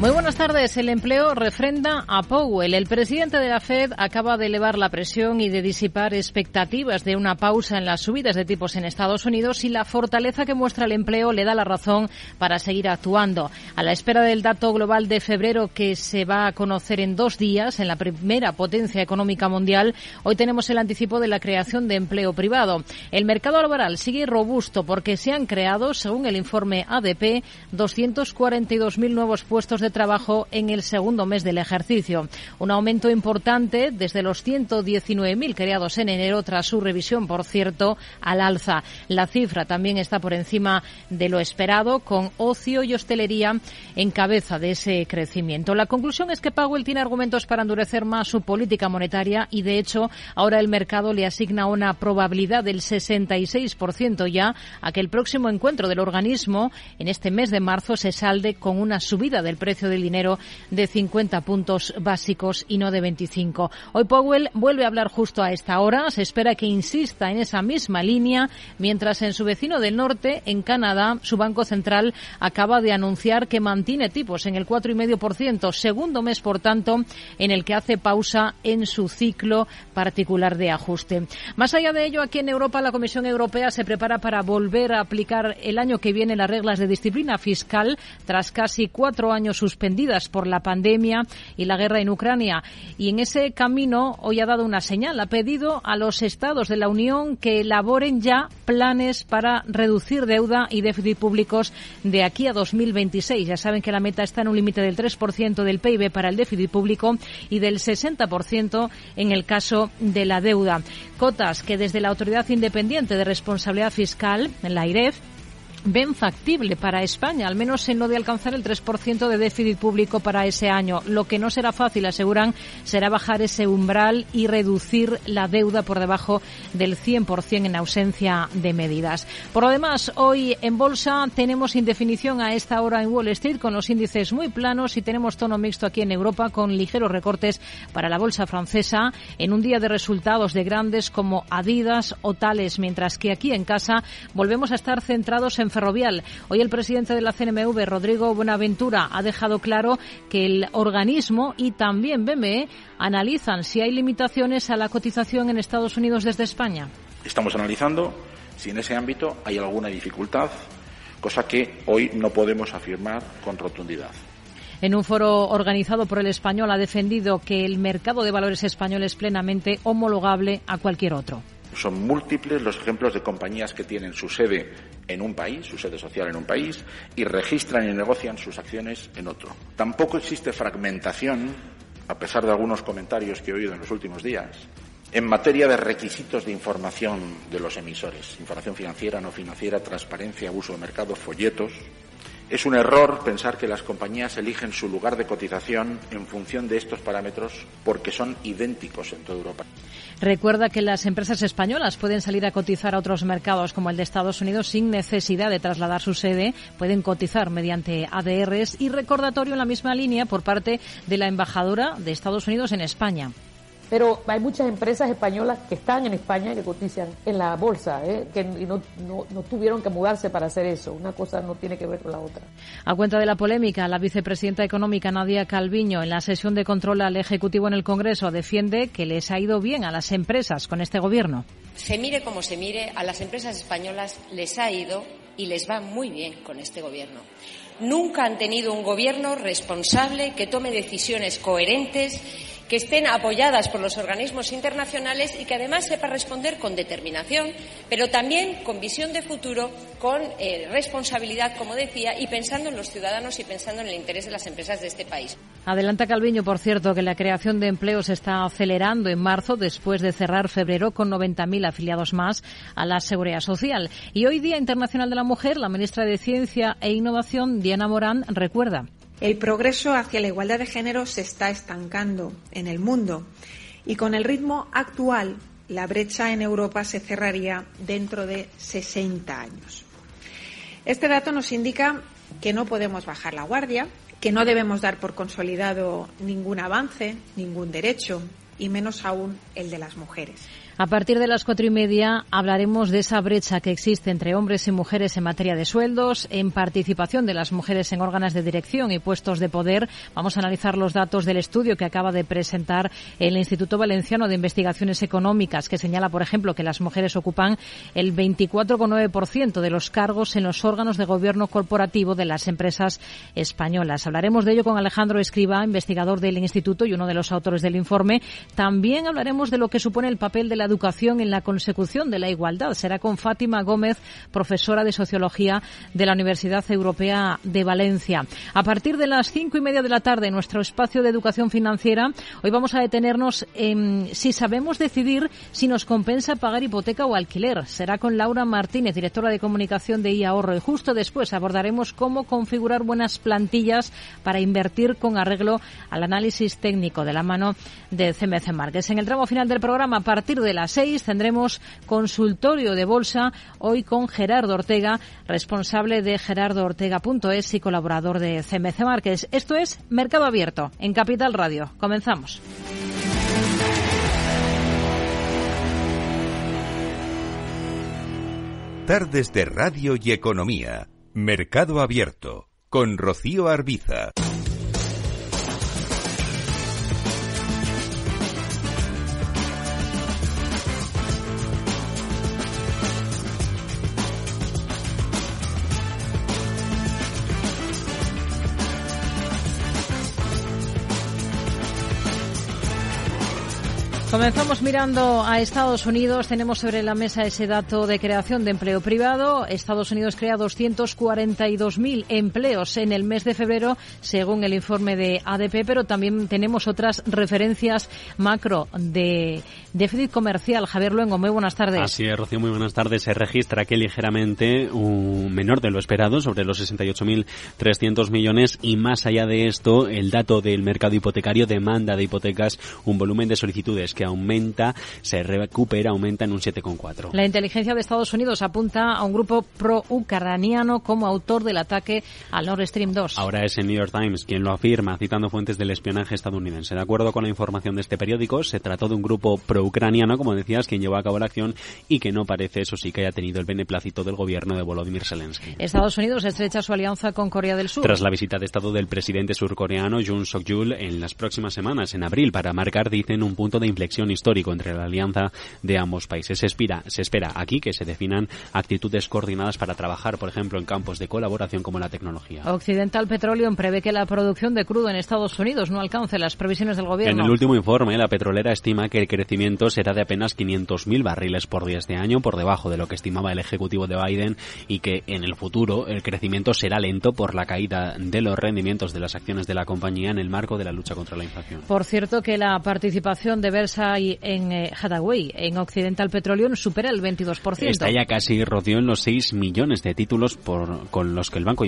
Muy buenas tardes. El empleo refrenda a Powell. El presidente de la Fed acaba de elevar la presión y de disipar expectativas de una pausa en las subidas de tipos en Estados Unidos y la fortaleza que muestra el empleo le da la razón para seguir actuando. A la espera del dato global de febrero que se va a conocer en dos días en la primera potencia económica mundial, hoy tenemos el anticipo de la creación de empleo privado. El mercado laboral sigue robusto porque se han creado, según el informe ADP, 242.000 nuevos puestos de trabajo en el segundo mes del ejercicio. Un aumento importante desde los 119.000 creados en enero tras su revisión, por cierto, al alza. La cifra también está por encima de lo esperado, con ocio y hostelería en cabeza de ese crecimiento. La conclusión es que Powell tiene argumentos para endurecer más su política monetaria y, de hecho, ahora el mercado le asigna una probabilidad del 66% ya a que el próximo encuentro del organismo en este mes de marzo se salde con una subida del precio del dinero de 50 puntos básicos y no de 25. Hoy Powell vuelve a hablar justo a esta hora. Se espera que insista en esa misma línea, mientras en su vecino del norte, en Canadá, su Banco Central acaba de anunciar que mantiene tipos en el 4,5%, segundo mes, por tanto, en el que hace pausa en su ciclo particular de ajuste. Más allá de ello, aquí en Europa, la Comisión Europea se prepara para volver a aplicar el año que viene las reglas de disciplina fiscal tras casi cuatro años suspendidas por la pandemia y la guerra en Ucrania. Y en ese camino hoy ha dado una señal. Ha pedido a los estados de la Unión que elaboren ya planes para reducir deuda y déficit públicos de aquí a 2026. Ya saben que la meta está en un límite del 3% del PIB para el déficit público y del 60% en el caso de la deuda. Cotas que desde la Autoridad Independiente de Responsabilidad Fiscal, la IREF, ven factible para España, al menos en lo de alcanzar el 3% de déficit público para ese año. Lo que no será fácil, aseguran, será bajar ese umbral y reducir la deuda por debajo del 100% en ausencia de medidas. Por lo demás, hoy en bolsa tenemos indefinición a esta hora en Wall Street con los índices muy planos y tenemos tono mixto aquí en Europa con ligeros recortes para la bolsa francesa en un día de resultados de grandes como Adidas o Tales, mientras que aquí en casa volvemos a estar centrados en ferrovial. Hoy el presidente de la CNMV, Rodrigo Buenaventura, ha dejado claro que el organismo y también BME analizan si hay limitaciones a la cotización en Estados Unidos desde España. Estamos analizando si en ese ámbito hay alguna dificultad, cosa que hoy no podemos afirmar con rotundidad. En un foro organizado por el español ha defendido que el mercado de valores español es plenamente homologable a cualquier otro. Son múltiples los ejemplos de compañías que tienen su sede en un país, su sede social en un país, y registran y negocian sus acciones en otro. Tampoco existe fragmentación, a pesar de algunos comentarios que he oído en los últimos días, en materia de requisitos de información de los emisores, información financiera, no financiera, transparencia, uso de mercado, folletos. Es un error pensar que las compañías eligen su lugar de cotización en función de estos parámetros porque son idénticos en toda Europa. Recuerda que las empresas españolas pueden salir a cotizar a otros mercados como el de Estados Unidos sin necesidad de trasladar su sede. Pueden cotizar mediante ADRs y recordatorio en la misma línea por parte de la embajadora de Estados Unidos en España. Pero hay muchas empresas españolas que están en España y que cotizan en la bolsa, ¿eh? que no, no, no, tuvieron que mudarse para hacer eso. Una cosa no tiene que ver con la otra. A cuenta de la polémica, la vicepresidenta económica Nadia Calviño, en la sesión de control al Ejecutivo en el Congreso, defiende que les ha ido bien a las empresas con este gobierno. Se mire como se mire, a las empresas españolas les ha ido y les va muy bien con este gobierno. Nunca han tenido un gobierno responsable que tome decisiones coherentes que estén apoyadas por los organismos internacionales y que además sepa responder con determinación, pero también con visión de futuro, con eh, responsabilidad, como decía, y pensando en los ciudadanos y pensando en el interés de las empresas de este país. Adelanta Calviño, por cierto, que la creación de empleo se está acelerando en marzo después de cerrar febrero con 90.000 afiliados más a la Seguridad Social. Y hoy Día Internacional de la Mujer, la ministra de Ciencia e Innovación, Diana Morán, recuerda. El progreso hacia la igualdad de género se está estancando en el mundo Y con el ritmo actual, la brecha en Europa se cerraría dentro de 60 años. Este dato nos indica que no podemos bajar la guardia, que no debemos dar por consolidado ningún avance, ningún derecho, y menos aún el de las mujeres. A partir de las cuatro y media hablaremos de esa brecha que existe entre hombres y mujeres en materia de sueldos, en participación de las mujeres en órganos de dirección y puestos de poder. Vamos a analizar los datos del estudio que acaba de presentar el Instituto Valenciano de Investigaciones Económicas, que señala, por ejemplo, que las mujeres ocupan el 24,9% de los cargos en los órganos de gobierno corporativo de las empresas españolas. Hablaremos de ello con Alejandro Escriba, investigador del Instituto y uno de los autores del informe. También hablaremos de lo que supone el papel de la educación en la consecución de la igualdad. Será con Fátima Gómez, profesora de Sociología de la Universidad Europea de Valencia. A partir de las cinco y media de la tarde, en nuestro espacio de educación financiera, hoy vamos a detenernos en si sabemos decidir si nos compensa pagar hipoteca o alquiler. Será con Laura Martínez, directora de comunicación de iAhorro. Y justo después abordaremos cómo configurar buenas plantillas para invertir con arreglo al análisis técnico de la mano de CMC Márquez. En el tramo final del programa, a partir de las seis tendremos consultorio de bolsa hoy con Gerardo Ortega, responsable de gerardoortega.es y colaborador de CMC Márquez. Esto es Mercado Abierto en Capital Radio. Comenzamos. Tardes de Radio y Economía. Mercado Abierto con Rocío Arbiza. Comenzamos mirando a Estados Unidos. Tenemos sobre la mesa ese dato de creación de empleo privado. Estados Unidos crea 242.000 empleos en el mes de febrero, según el informe de ADP, pero también tenemos otras referencias macro de déficit comercial. Javier Luengo, muy buenas tardes. Así es, Rocío, muy buenas tardes. Se registra que ligeramente un menor de lo esperado, sobre los 68.300 millones, y más allá de esto, el dato del mercado hipotecario, demanda de hipotecas, un volumen de solicitudes que aumenta, se recupera, aumenta en un 7,4. La inteligencia de Estados Unidos apunta a un grupo pro-ucraniano como autor del ataque al Nord Stream 2. Ahora es el New York Times quien lo afirma, citando fuentes del espionaje estadounidense. De acuerdo con la información de este periódico, se trató de un grupo pro-ucraniano, como decías, quien llevó a cabo la acción y que no parece, eso sí, que haya tenido el beneplácito del gobierno de Volodymyr Zelensky. Estados Unidos estrecha su alianza con Corea del Sur. Tras la visita de Estado del presidente surcoreano Yoon Suk-yeol en las próximas semanas, en abril, para marcar, dicen, un punto de inflexión histórico entre la alianza de ambos países. Se espera, se espera aquí que se definan actitudes coordinadas para trabajar, por ejemplo, en campos de colaboración como la tecnología. Occidental Petroleum prevé que la producción de crudo en Estados Unidos no alcance las previsiones del gobierno. En el último informe, la petrolera estima que el crecimiento será de apenas 500.000 barriles por día este año, por debajo de lo que estimaba el ejecutivo de Biden, y que en el futuro el crecimiento será lento por la caída de los rendimientos de las acciones de la compañía en el marco de la lucha contra la inflación. Por cierto, que la participación de Versa hay en eh, Hathaway, en Occidental Petroleum, supera el 22%. Está ya casi, Rocío, en los 6 millones de títulos por, con los que el banco,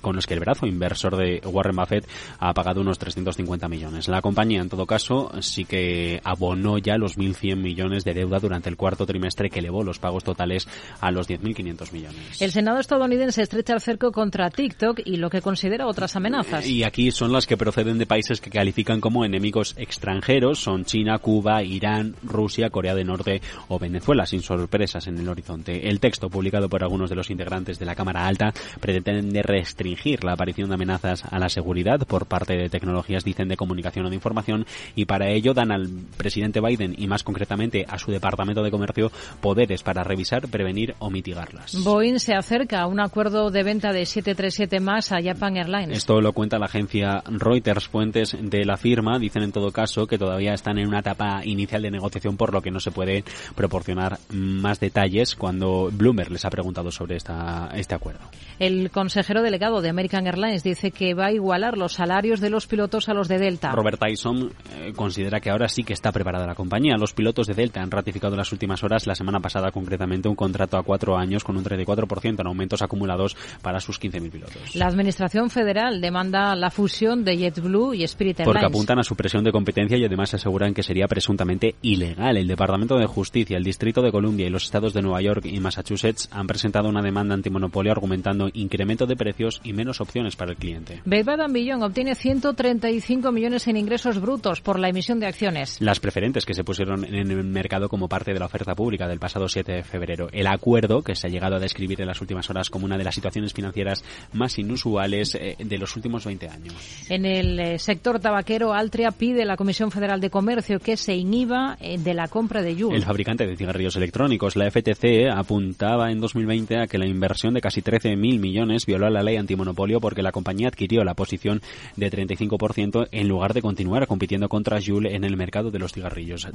con los que el brazo inversor de Warren Buffett ha pagado unos 350 millones. La compañía, en todo caso, sí que abonó ya los 1.100 millones de deuda durante el cuarto trimestre que elevó los pagos totales a los 10.500 millones. El Senado estadounidense estrecha el cerco contra TikTok y lo que considera otras amenazas. Y aquí son las que proceden de países que califican como enemigos extranjeros, son China, Cuba, Irán, Rusia, Corea del Norte o Venezuela, sin sorpresas en el horizonte. El texto publicado por algunos de los integrantes de la Cámara Alta pretende restringir la aparición de amenazas a la seguridad por parte de tecnologías, dicen, de comunicación o de información y para ello dan al presidente Biden y más concretamente a su Departamento de Comercio poderes para revisar, prevenir o mitigarlas. Boeing se acerca a un acuerdo de venta de 737 más a Japan Airlines. Esto lo cuenta la agencia Reuters. Fuentes de la firma dicen en todo caso que todavía están en una etapa inicial de negociación, por lo que no se puede proporcionar más detalles cuando Bloomberg les ha preguntado sobre esta, este acuerdo. El consejero delegado de American Airlines dice que va a igualar los salarios de los pilotos a los de Delta. Robert Tyson eh, considera que ahora sí que está preparada la compañía. Los pilotos de Delta han ratificado en las últimas horas, la semana pasada concretamente, un contrato a cuatro años con un 34% en aumentos acumulados para sus 15.000 pilotos. La Administración Federal demanda la fusión de JetBlue y Spirit Airlines. Porque apuntan a su presión de competencia y además aseguran que sería presunta presuntamente ilegal. El Departamento de Justicia, el Distrito de Columbia y los estados de Nueva York y Massachusetts han presentado una demanda antimonopolio argumentando incremento de precios y menos opciones para el cliente. Bed Billon obtiene 135 millones en ingresos brutos por la emisión de acciones. Las preferentes que se pusieron en el mercado como parte de la oferta pública del pasado 7 de febrero. El acuerdo, que se ha llegado a describir en las últimas horas como una de las situaciones financieras más inusuales eh, de los últimos 20 años. En el eh, sector tabaquero, Altria pide a la Comisión Federal de Comercio que se eh. El fabricante de cigarrillos electrónicos, la FTC, apuntaba en 2020 a que la inversión de casi 13.000 millones violó la ley antimonopolio porque la compañía adquirió la posición de 35% en lugar de continuar compitiendo contra Juul en el mercado de los cigarrillos.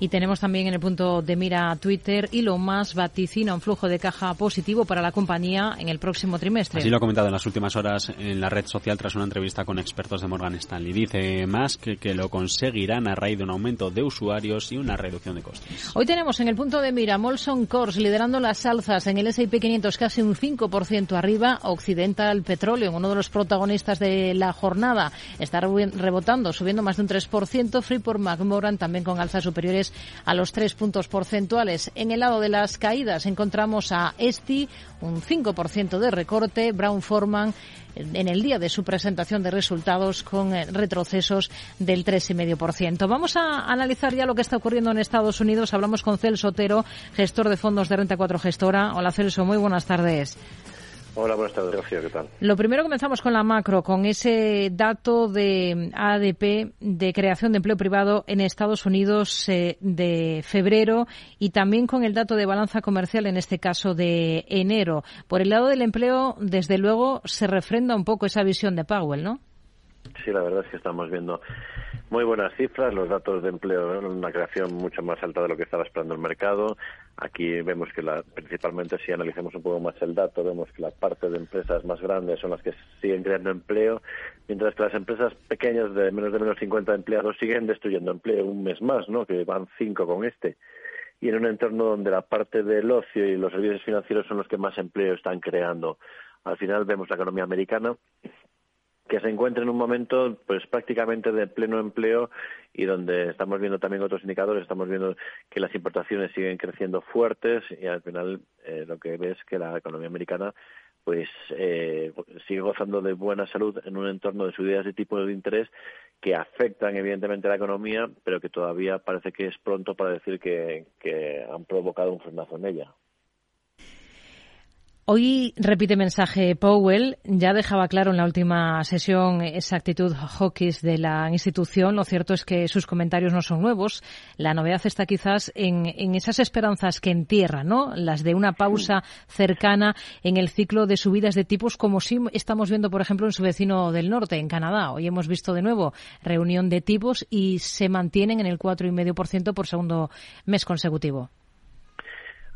Y tenemos también en el punto de mira Twitter y lo más vaticina un flujo de caja positivo para la compañía en el próximo trimestre. Así lo ha comentado en las últimas horas en la red social tras una entrevista con expertos de Morgan Stanley. Dice más que, que lo conseguirán a raíz de un aumento de usuarios y una reducción de costes. Hoy tenemos en el punto de mira Molson Coors liderando las alzas en el S&P 500 casi un 5% arriba. Occidental Petroleum, uno de los protagonistas de la jornada, está rebotando, subiendo más de un 3%. Freeport McMoran también con alzas superiores a los tres puntos porcentuales. En el lado de las caídas encontramos a Esti, un 5% de recorte, Brown Forman en el día de su presentación de resultados con eh, retrocesos del 3,5%. Vamos a analizar ya lo que está ocurriendo en Estados Unidos. Hablamos con Celso Otero, gestor de fondos de Renta 4 Gestora. Hola Celso, muy buenas tardes. Hola, buenas tardes, ¿qué tal? Lo primero comenzamos con la macro, con ese dato de ADP de creación de empleo privado en Estados Unidos eh, de febrero y también con el dato de balanza comercial, en este caso de enero. Por el lado del empleo, desde luego, se refrenda un poco esa visión de Powell, ¿no? Sí, la verdad es que estamos viendo muy buenas cifras, los datos de empleo, una creación mucho más alta de lo que estaba esperando el mercado. Aquí vemos que la, principalmente si analizamos un poco más el dato, vemos que la parte de empresas más grandes son las que siguen creando empleo, mientras que las empresas pequeñas de menos de menos 50 empleados siguen destruyendo empleo un mes más, ¿no? Que van cinco con este. Y en un entorno donde la parte del ocio y los servicios financieros son los que más empleo están creando. Al final vemos la economía americana que se encuentra en un momento pues prácticamente de pleno empleo y donde estamos viendo también otros indicadores, estamos viendo que las importaciones siguen creciendo fuertes y al final eh, lo que ves es que la economía americana pues eh, sigue gozando de buena salud en un entorno de subidas de tipo de interés que afectan evidentemente a la economía, pero que todavía parece que es pronto para decir que, que han provocado un frenazo en ella. Hoy repite mensaje Powell, ya dejaba claro en la última sesión esa actitud hawkish de la institución. Lo cierto es que sus comentarios no son nuevos. La novedad está quizás en, esas esperanzas que entierra, ¿no? Las de una pausa cercana en el ciclo de subidas de tipos, como si estamos viendo, por ejemplo, en su vecino del norte, en Canadá. Hoy hemos visto de nuevo reunión de tipos y se mantienen en el 4,5% por segundo mes consecutivo.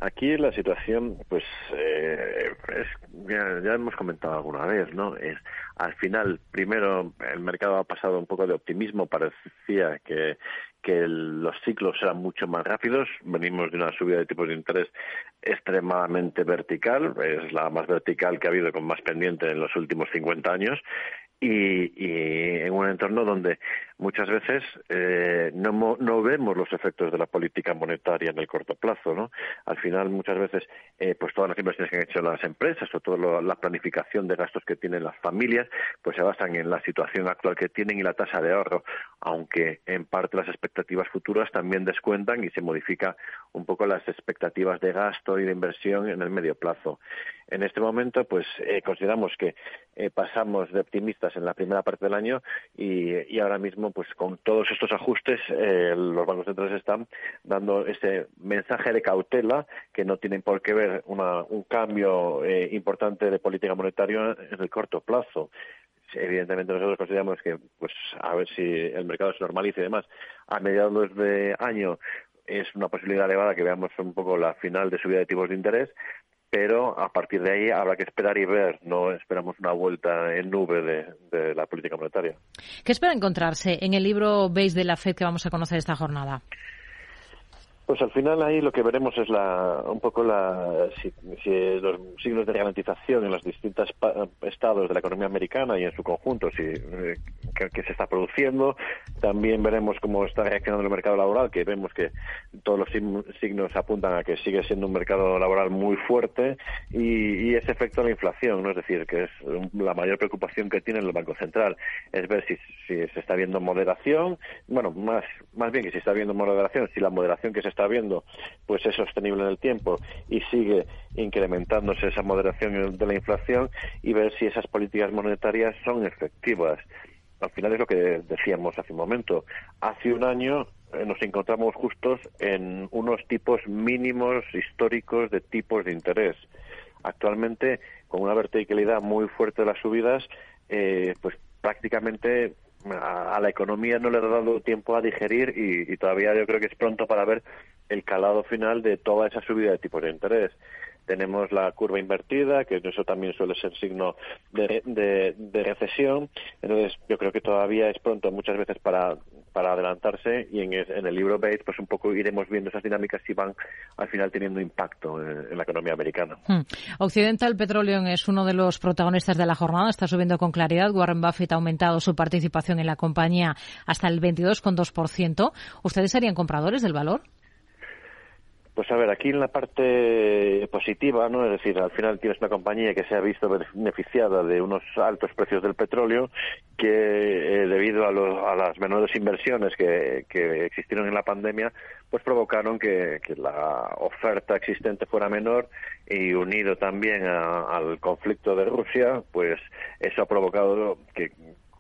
Aquí la situación, pues, eh, es, ya, hemos comentado alguna vez, ¿no? Es al final, primero, el mercado ha pasado un poco de optimismo, parecía que que los ciclos eran mucho más rápidos. Venimos de una subida de tipos de interés extremadamente vertical, es la más vertical que ha habido con más pendiente en los últimos 50 años, y, y en un entorno donde muchas veces eh, no, no vemos los efectos de la política monetaria en el corto plazo, ¿no? Al final, muchas veces, eh, pues todas las inversiones que han hecho las empresas o toda la planificación de gastos que tienen las familias, pues se basan en la situación actual que tienen y la tasa de ahorro, aunque en parte las expectativas futuras también descuentan y se modifica un poco las expectativas de gasto y de inversión en el medio plazo. En este momento, pues eh, consideramos que eh, pasamos de optimistas en la primera parte del año y, y ahora mismo pues con todos estos ajustes, eh, los bancos centrales están dando ese mensaje de cautela que no tienen por qué ver un cambio eh, importante de política monetaria en el corto plazo. Evidentemente nosotros consideramos que pues a ver si el mercado se normalice y demás a mediados de año es una posibilidad elevada que veamos un poco la final de subida de tipos de interés pero a partir de ahí habrá que esperar y ver. No esperamos una vuelta en nube de, la política monetaria. ¿Qué espera encontrarse en el libro Base de la FED que vamos a conocer esta jornada? Pues al final ahí lo que veremos es la, un poco la, si, los signos de garantización en los distintos estados de la economía americana y en su conjunto, si, eh, que, se está produciendo. También veremos cómo está reaccionando el mercado laboral, que vemos que todos los signos apuntan a que sigue siendo un mercado laboral muy fuerte y, ese efecto de la inflación, ¿no? Es decir, que es la mayor preocupación que tiene el Banco Central, es ver si, si se está viendo moderación, bueno, más, más bien que si está viendo moderación, si la moderación que se está viendo pues es sostenible en el tiempo y sigue incrementándose esa moderación de la inflación y ver si esas políticas monetarias son efectivas. Al final es lo que decíamos hace un momento. Hace un año eh, nos encontramos justos en unos tipos mínimos históricos de tipos de interés. Actualmente, con una verticalidad muy fuerte de las subidas, eh, pues prácticamente a, la economía no le ha dado tiempo a digerir y, todavía yo creo que es pronto para ver el calado final de toda esa subida de tipos de interés tenemos la curva invertida, que eso también suele ser signo de, recesión. Entonces, yo creo que todavía es pronto muchas veces para, para adelantarse y en, el libro Bates, pues un poco iremos viendo esas dinámicas si van al final teniendo impacto en, la economía americana. Hmm. Occidental Petroleum es uno de los protagonistas de la jornada, está subiendo con claridad. Warren Buffett ha aumentado su participación en la compañía hasta el 22,2%. ¿Ustedes serían compradores del valor? Pues a ver, aquí en la parte positiva, ¿no? Es decir, al final tienes una compañía que se ha visto beneficiada de unos altos precios del petróleo que eh, debido a, las menores inversiones que, existieron en la pandemia, pues provocaron que, la oferta existente fuera menor y unido también al conflicto de Rusia, pues eso ha provocado que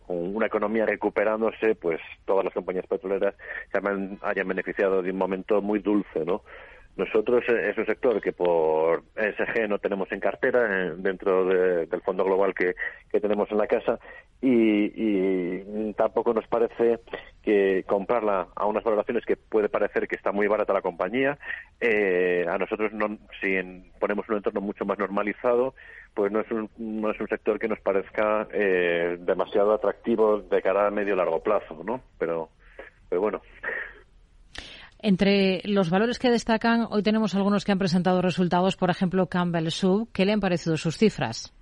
con una economía recuperándose, pues todas las compañías petroleras se hayan beneficiado de un momento muy dulce, ¿no? Nosotros eh, es un sector que por ESG no tenemos en cartera eh, dentro del fondo global que, tenemos en la casa y, tampoco nos parece que comprarla a unas valoraciones que puede parecer que está muy barata la compañía. Eh, a nosotros, no, si ponemos un entorno mucho más normalizado, pues no es un, no es un sector que nos parezca demasiado atractivo de cara a medio largo plazo, ¿no? Pero, pero bueno. Entre los valores que destacan, hoy tenemos algunos que han presentado resultados, por ejemplo, Campbell Soup. ¿Qué le han parecido sus cifras?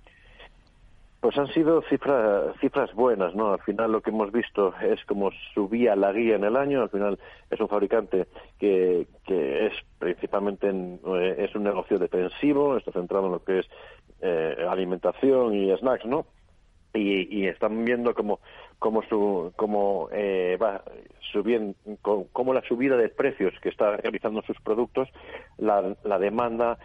Pues han sido cifras, cifras buenas, ¿no? Al final lo que hemos visto es como subía la guía en el año. Al final es un fabricante que, que es principalmente eh, es un negocio defensivo, está centrado en lo que es eh, alimentación y snacks, ¿no? Y, y están viendo como cómo, su, cómo eh, va subiendo, cómo la subida de precios que está realizando sus productos, la, la demanda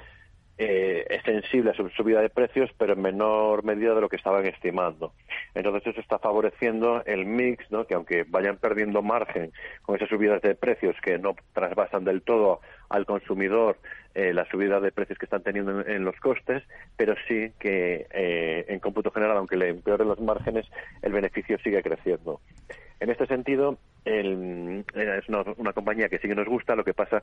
eh, es sensible a su subida de precios, pero en menor medida de lo que estaban estimando. Entonces eso está favoreciendo el mix, ¿no? que aunque vayan perdiendo margen con esas subidas de precios que no trasvasan del todo al consumidor eh, la subida de precios que están teniendo en, los costes, pero sí que eh, en cómputo general, aunque le empeoren los márgenes, el beneficio sigue creciendo. En este sentido, el, es una, compañía que sí que nos gusta. Lo que pasa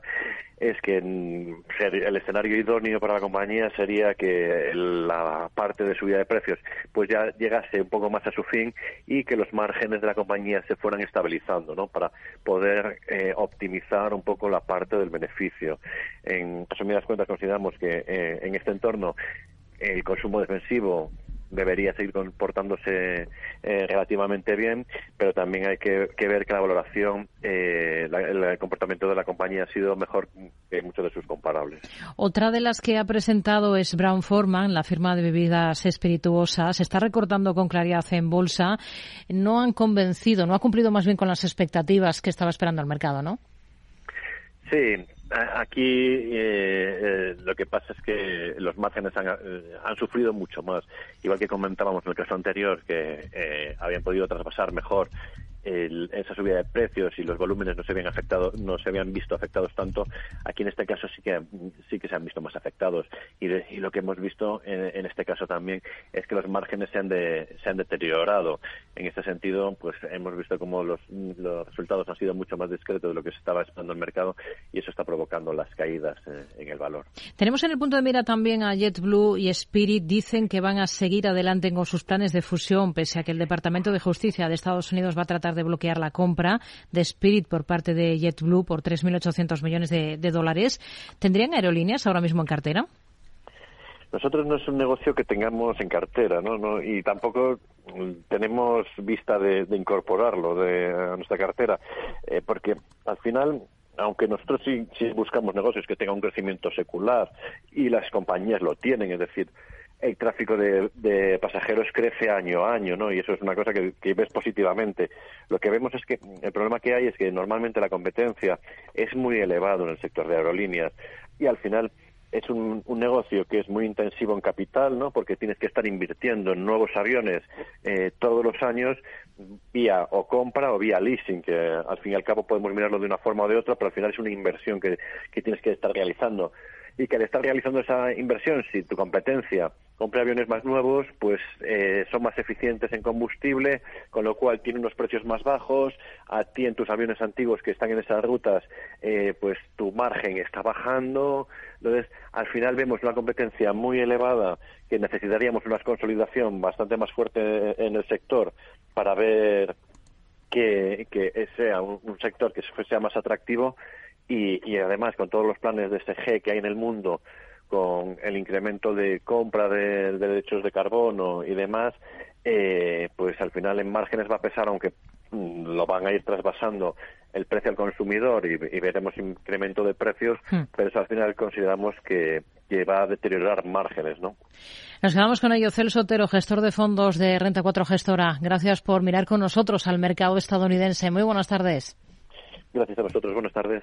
es que el escenario idóneo para la compañía sería que la parte de subida de precios pues ya llegase un poco más a su fin y que los márgenes de la compañía se fueran estabilizando, ¿no? Para poder eh, optimizar un poco la parte del beneficio. En resumidas cuentas, consideramos que eh, en este entorno el consumo defensivo debería seguir comportándose eh, relativamente bien, pero también hay que, ver que la valoración, eh, el comportamiento de la compañía ha sido mejor que muchos de sus comparables. Otra de las que ha presentado es Brown Forman, la firma de bebidas espirituosas. Se está recortando con claridad en bolsa. No han convencido, no ha cumplido más bien con las expectativas que estaba esperando el mercado, ¿no? Sí, Aquí eh, eh, lo que pasa es que los márgenes han, eh, han, sufrido mucho más. Igual que comentábamos en el caso anterior, que eh, habían podido traspasar mejor esa subida de precios y los volúmenes no se habían afectado, no se habían visto afectados tanto, aquí en este caso sí que sí que se han visto más afectados y, lo que hemos visto en, este caso también es que los márgenes se han de, se han deteriorado. En este sentido, pues hemos visto como los, los resultados han sido mucho más discretos de lo que se estaba esperando en el mercado y eso está provocando las caídas eh, en el valor. Tenemos en el punto de mira también a JetBlue y Spirit dicen que van a seguir adelante con sus planes de fusión pese a que el Departamento de Justicia de Estados Unidos va a tratar de bloquear la compra de Spirit por parte de JetBlue por 3.800 millones de, dólares. ¿Tendrían aerolíneas ahora mismo en cartera? Nosotros no es un negocio que tengamos en cartera, ¿no? y tampoco tenemos vista de, incorporarlo de, a nuestra cartera, eh, porque al final aunque nosotros sí, buscamos negocios que tengan un crecimiento secular y las compañías lo tienen, es decir, el tráfico de, pasajeros crece año a año, ¿no? Y eso es una cosa que, ves positivamente. Lo que vemos es que el problema que hay es que normalmente la competencia es muy elevado en el sector de aerolíneas y al final es un, negocio que es muy intensivo en capital, ¿no? Porque tienes que estar invirtiendo en nuevos aviones eh, todos los años vía o compra o vía leasing, que al fin y al cabo podemos mirarlo de una forma o de otra, pero al final es una inversión que tienes que estar realizando y que al estar realizando esa inversión, si tu competencia compra aviones más nuevos, pues eh, son más eficientes en combustible, con lo cual tienen unos precios más bajos. A ti en tus aviones antiguos que están en esas rutas, eh, pues tu margen está bajando. Entonces, al final vemos una competencia muy elevada que necesitaríamos una consolidación bastante más fuerte en el sector para ver que, que sea un, un sector que sea más atractivo y, además con todos los planes de SG que hay en el mundo, con el incremento de compra de, derechos de carbono y demás, eh, pues al final en márgenes va a pesar, aunque mm, lo van a ir trasvasando el precio al consumidor y, veremos incremento de precios, hmm. pero eso al final consideramos que, que, va a deteriorar márgenes, ¿no? Nos quedamos con ello. Celso Otero, gestor de fondos de Renta 4 Gestora. Gracias por mirar con nosotros al mercado estadounidense. Muy buenas tardes. Gracias a vosotros. Buenas tardes.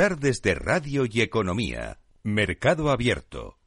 Tardes de Radio y Economía. Mercado Abierto.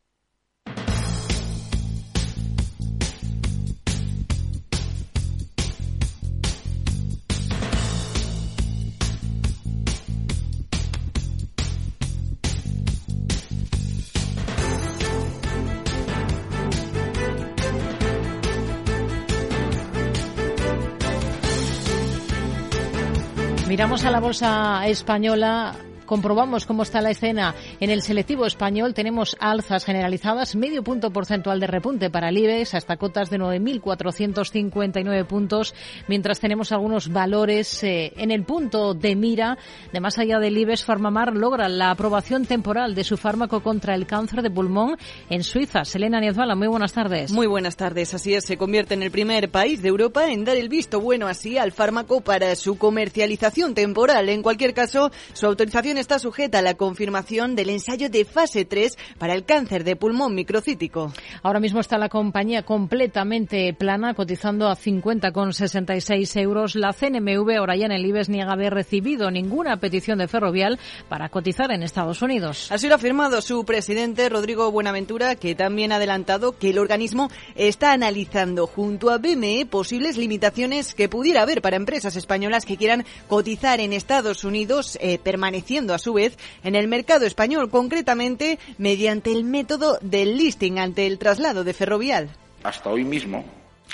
Miramos a la bolsa española comprobamos cómo está la escena en el selectivo español, tenemos alzas generalizadas, medio punto porcentual de repunte para el IBEX hasta cotas de 9.459 puntos, mientras tenemos algunos valores eh, en el punto de mira de más allá del IBEX. Farmamar logra la aprobación temporal de su fármaco contra el cáncer de pulmón en Suiza. Selena Niezbala, muy buenas tardes. Muy buenas tardes. Así es, se convierte en el primer país de Europa en dar el visto bueno así al fármaco para su comercialización temporal. En cualquier caso, su autorización está sujeta a la confirmación del ensayo de fase 3 para el cáncer de pulmón microcítico. Ahora mismo está la compañía completamente plana, cotizando a 50,66 euros. La CNMV ahora ya en el IBEX niega haber recibido ninguna petición de Ferrovial para cotizar en Estados Unidos. Así lo ha afirmado su presidente Rodrigo Buenaventura, que también ha adelantado que el organismo está analizando junto a BME posibles limitaciones que pudiera haber para empresas españolas que quieran cotizar en Estados Unidos eh, permaneciendo a su vez en el mercado español, concretamente mediante el método del listing ante el traslado de Ferrovial. Hasta hoy mismo,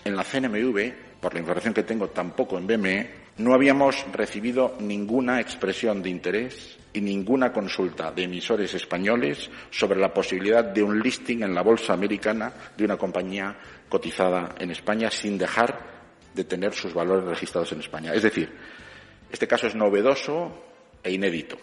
en la CNMV, por la información que tengo tampoco en BME, no habíamos recibido ninguna expresión de interés y ninguna consulta de emisores españoles sobre la posibilidad de un listing en la bolsa americana de una compañía cotizada en España sin dejar de tener sus valores registrados en España. Es decir, este caso es novedoso e inédito.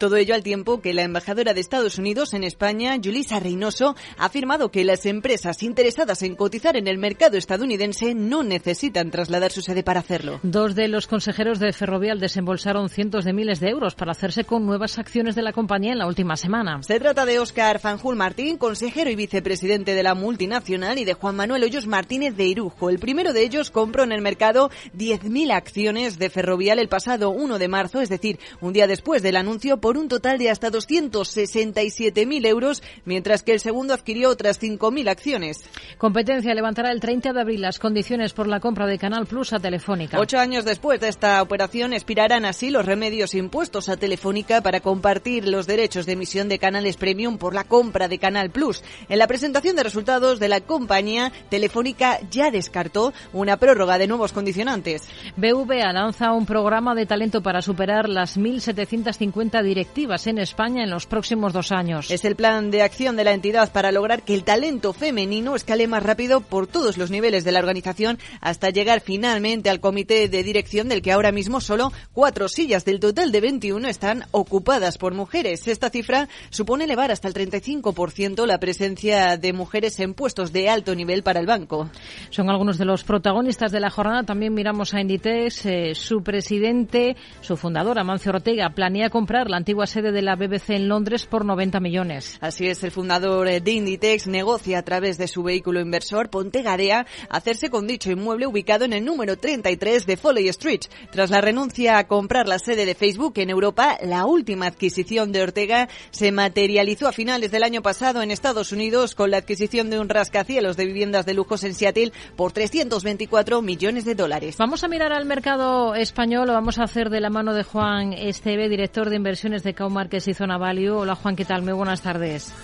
Todo ello al tiempo que la embajadora de Estados Unidos en España, Julissa Reynoso, ha afirmado que las empresas interesadas en cotizar en el mercado estadounidense no necesitan trasladar su sede para hacerlo. Dos de los consejeros de Ferrovial desembolsaron cientos de miles de euros para hacerse con nuevas acciones de la compañía en la última semana. Se trata de Óscar Fanjul Martín, consejero y vicepresidente de la multinacional, y de Juan Manuel Hoyos Martínez de Irujo. El primero de ellos compró en el mercado 10.000 acciones de Ferrovial el pasado 1 de marzo, es decir, un día después del anuncio por por un total de hasta 267.000 euros, mientras que el segundo adquirió otras 5.000 acciones. Competencia levantará el 30 de abril las condiciones por la compra de Canal Plus a Telefónica. Ocho años después de esta operación expirarán así los remedios impuestos a Telefónica para compartir los derechos de emisión de canales premium por la compra de Canal Plus. En la presentación de resultados de la compañía, Telefónica ya descartó una prórroga de nuevos condicionantes. BVA lanza un programa de talento para superar las 1.750 directivas en España en los próximos dos años. Es el plan de acción de la entidad para lograr que el talento femenino escale más rápido por todos los niveles de la organización hasta llegar finalmente al comité de dirección del que ahora mismo solo cuatro sillas del total de 21 están ocupadas por mujeres. Esta cifra supone elevar hasta el 35% la presencia de mujeres en puestos de alto nivel para el banco. Son algunos de los protagonistas de la jornada. También miramos a Inditex. Eh, su presidente, su fundador, Amancio Ortega, planea comprar la antigua sede de la BBC en Londres por 90 millones. Así es, el fundador eh, de Inditex negocia a través de su vehículo inversor Pontegarea hacerse con dicho inmueble ubicado en el número 33 de Foley Street. Tras la renuncia a comprar la sede de Facebook en Europa, la última adquisición de Ortega se materializó a finales del año pasado en Estados Unidos con la adquisición de un rascacielos de viviendas de lujos en Seattle por 324 millones de dólares. Vamos a mirar al mercado español, lo vamos a hacer de la mano de Juan Esteve, director de inversiones de Caumarques y Zona Value. Hola Juan, ¿qué tal? Muy buenas tardes.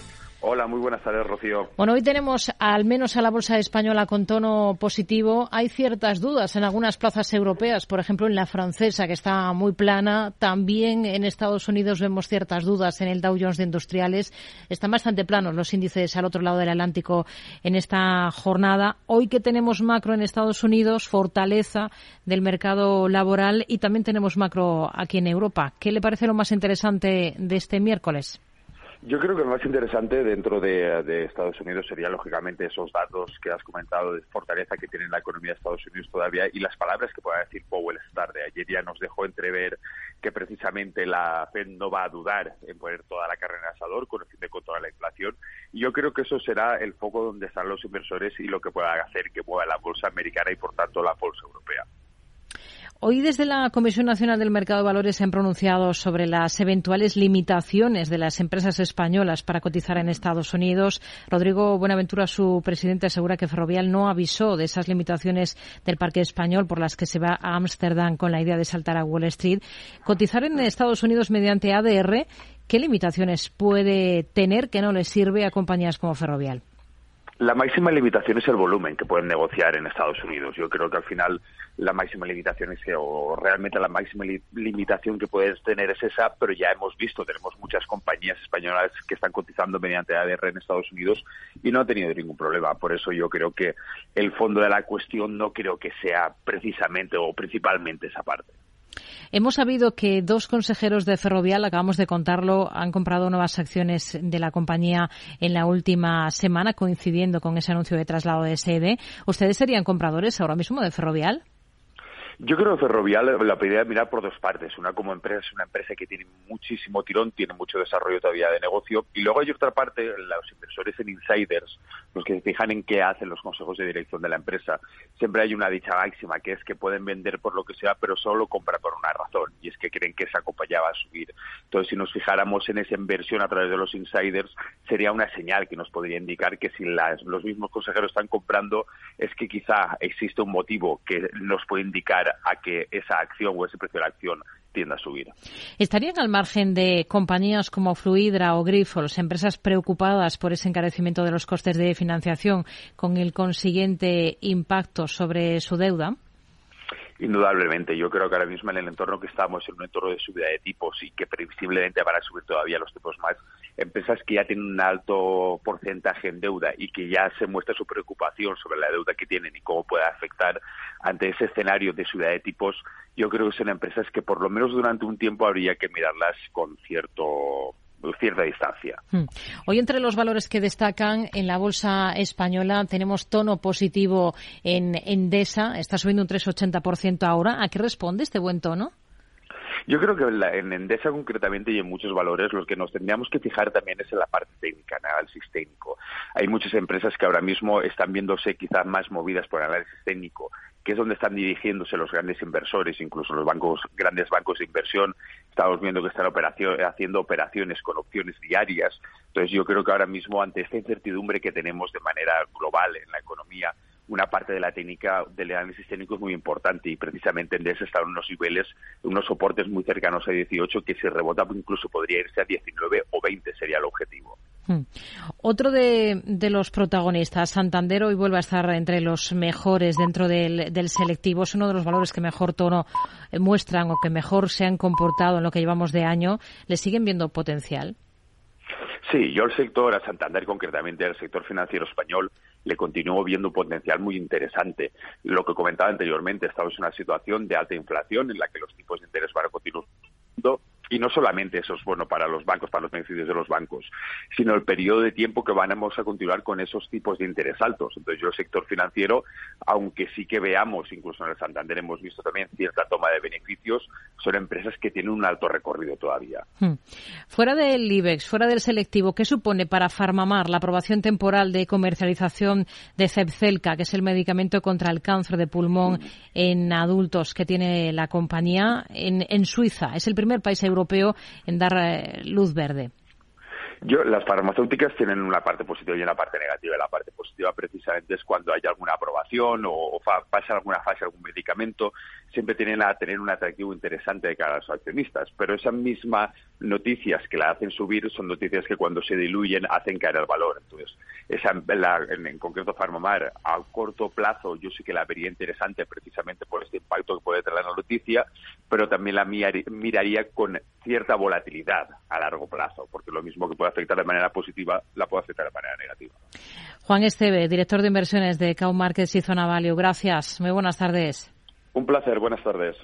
Hola, muy buenas tardes, Rocío. Bueno, hoy tenemos al menos a la bolsa española con tono positivo. Hay ciertas dudas en algunas plazas europeas, por ejemplo en la francesa, que está muy plana. También en Estados Unidos vemos ciertas dudas en el Dow Jones de Industriales. Están bastante planos los índices al otro lado del Atlántico en esta jornada. Hoy que tenemos macro en Estados Unidos, fortaleza del mercado laboral y también tenemos macro aquí en Europa. ¿Qué le parece lo más interesante de este miércoles? Yo creo que lo más interesante dentro de, Estados Unidos sería, lógicamente, esos datos que has comentado de fortaleza que tiene la economía de Estados Unidos todavía y las palabras que pueda decir Powell esta tarde. Ayer ya nos dejó entrever que precisamente la Fed no va a dudar en poner toda la carne en asador con el fin de controlar la inflación. Y yo creo que eso será el foco donde están los inversores y lo que pueda hacer que mueva la bolsa americana y, por tanto, la bolsa europea. Hoy desde la Comisión Nacional del Mercado de Valores se han pronunciado sobre las eventuales limitaciones de las empresas españolas para cotizar en Estados Unidos. Rodrigo Buenaventura, su presidente, asegura que Ferrovial no avisó de esas limitaciones del parque español por las que se va a Ámsterdam con la idea de saltar a Wall Street. Cotizar en Estados Unidos mediante ADR, ¿qué limitaciones puede tener que no le sirve a compañías como Ferrovial? La máxima limitación es el volumen que pueden negociar en Estados Unidos. Yo creo que al final la máxima limitación es, o realmente la máxima limitación que puedes tener es esa, pero ya hemos visto, tenemos muchas compañías españolas que están cotizando mediante ADR en Estados Unidos y no ha tenido ningún problema. Por eso yo creo que el fondo de la cuestión no creo que sea precisamente o principalmente esa parte. Hemos sabido que dos consejeros de Ferrovial, acabamos de contarlo, han comprado nuevas acciones de la compañía en la última semana, coincidiendo con ese anuncio de traslado de sede. ¿Ustedes serían compradores ahora mismo de Ferrovial? Yo creo que Ferrovial la podría mirar por dos partes. Una como empresa es una empresa que tiene muchísimo tirón, tiene mucho desarrollo todavía de negocio. Y luego hay otra parte, los inversores en insiders, los que se fijan en qué hacen los consejos de dirección de la empresa. Siempre hay una dicha máxima, que es que pueden vender por lo que sea, pero solo compran por una razón, y es que creen que esa compañía va a subir. Entonces, si nos fijáramos en esa inversión a través de los insiders, sería una señal que nos podría indicar que si los mismos consejeros están comprando, es que quizá existe un motivo que nos puede indicar a que esa acción o ese precio de la acción tienda a subir. ¿Estarían al margen de compañías como Fluidra o Grifols, empresas preocupadas por ese encarecimiento de los costes de financiación con el consiguiente impacto sobre su deuda? Indudablemente, yo creo que ahora mismo en el entorno que estamos, en un entorno de subida de tipos y que previsiblemente van a subir todavía los tipos más, empresas que ya tienen un alto porcentaje en deuda y que ya se muestra su preocupación sobre la deuda que tienen y cómo puede afectar ante ese escenario de subida de tipos, yo creo que son empresas que por lo menos durante un tiempo habría que mirarlas con cierto cierta distancia. Hmm. Hoy entre los valores que destacan en la bolsa española tenemos tono positivo en Endesa, está subiendo un 3,80% ahora. ¿A qué responde este buen tono? Yo creo que en Endesa concretamente y en muchos valores los que nos tendríamos que fijar también es en la parte técnica, en análisis técnico. Hay muchas empresas que ahora mismo están viéndose quizás más movidas por análisis técnico que es donde están dirigiéndose los grandes inversores, incluso los bancos, grandes bancos de inversión. Estamos viendo que están haciendo operaciones con opciones diarias. Entonces, yo creo que ahora mismo, ante esta incertidumbre que tenemos de manera global en la economía, una parte de la técnica del análisis técnico es muy importante y precisamente en ese están unos niveles, unos soportes muy cercanos a 18 que si rebota incluso podría irse a 19 o 20 sería el objetivo. Hmm. Otro de, los protagonistas, Santander, hoy vuelve a estar entre los mejores dentro del, del, selectivo. Es uno de los valores que mejor tono eh, muestran o que mejor se han comportado en lo que llevamos de año. ¿Le siguen viendo potencial? Sí, yo el sector, a Santander concretamente, el sector financiero español, le continúo viendo un potencial muy interesante. Lo que comentaba anteriormente, estamos en una situación de alta inflación en la que los tipos de interés van a continuar y no solamente eso es bueno para los bancos, para los beneficios de los bancos, sino el periodo de tiempo que vamos a continuar con esos tipos de interés altos. Entonces, yo el sector financiero, aunque sí que veamos, incluso en el Santander hemos visto también cierta toma de beneficios, son empresas que tienen un alto recorrido todavía. Hmm. Fuera del IBEX, fuera del selectivo, ¿qué supone para Farmamar la aprobación temporal de comercialización de Zepzelca, que es el medicamento contra el cáncer de pulmón en adultos que tiene la compañía en, en Suiza? Es el primer país europeo europeo en dar eh, luz verde. Yo, las farmacéuticas tienen una parte positiva y una parte negativa. La parte positiva precisamente es cuando hay alguna aprobación o, pasa alguna fase algún medicamento, siempre tienen a tener un atractivo interesante de cara a los accionistas. Pero esas mismas noticias que la hacen subir son noticias que cuando se diluyen hacen caer el valor. Entonces, esa, en, concreto Farmamar, a corto plazo yo sí que la vería interesante precisamente por este impacto que puede traer la noticia, pero también la miraría con cierta volatilidad a largo plazo, porque lo mismo que puede afectar de manera positiva, la puede afectar de manera negativa. Juan Esteve, director de inversiones de Cow Markets y Zona Value. Gracias. Muy buenas tardes. Un placer. Buenas tardes.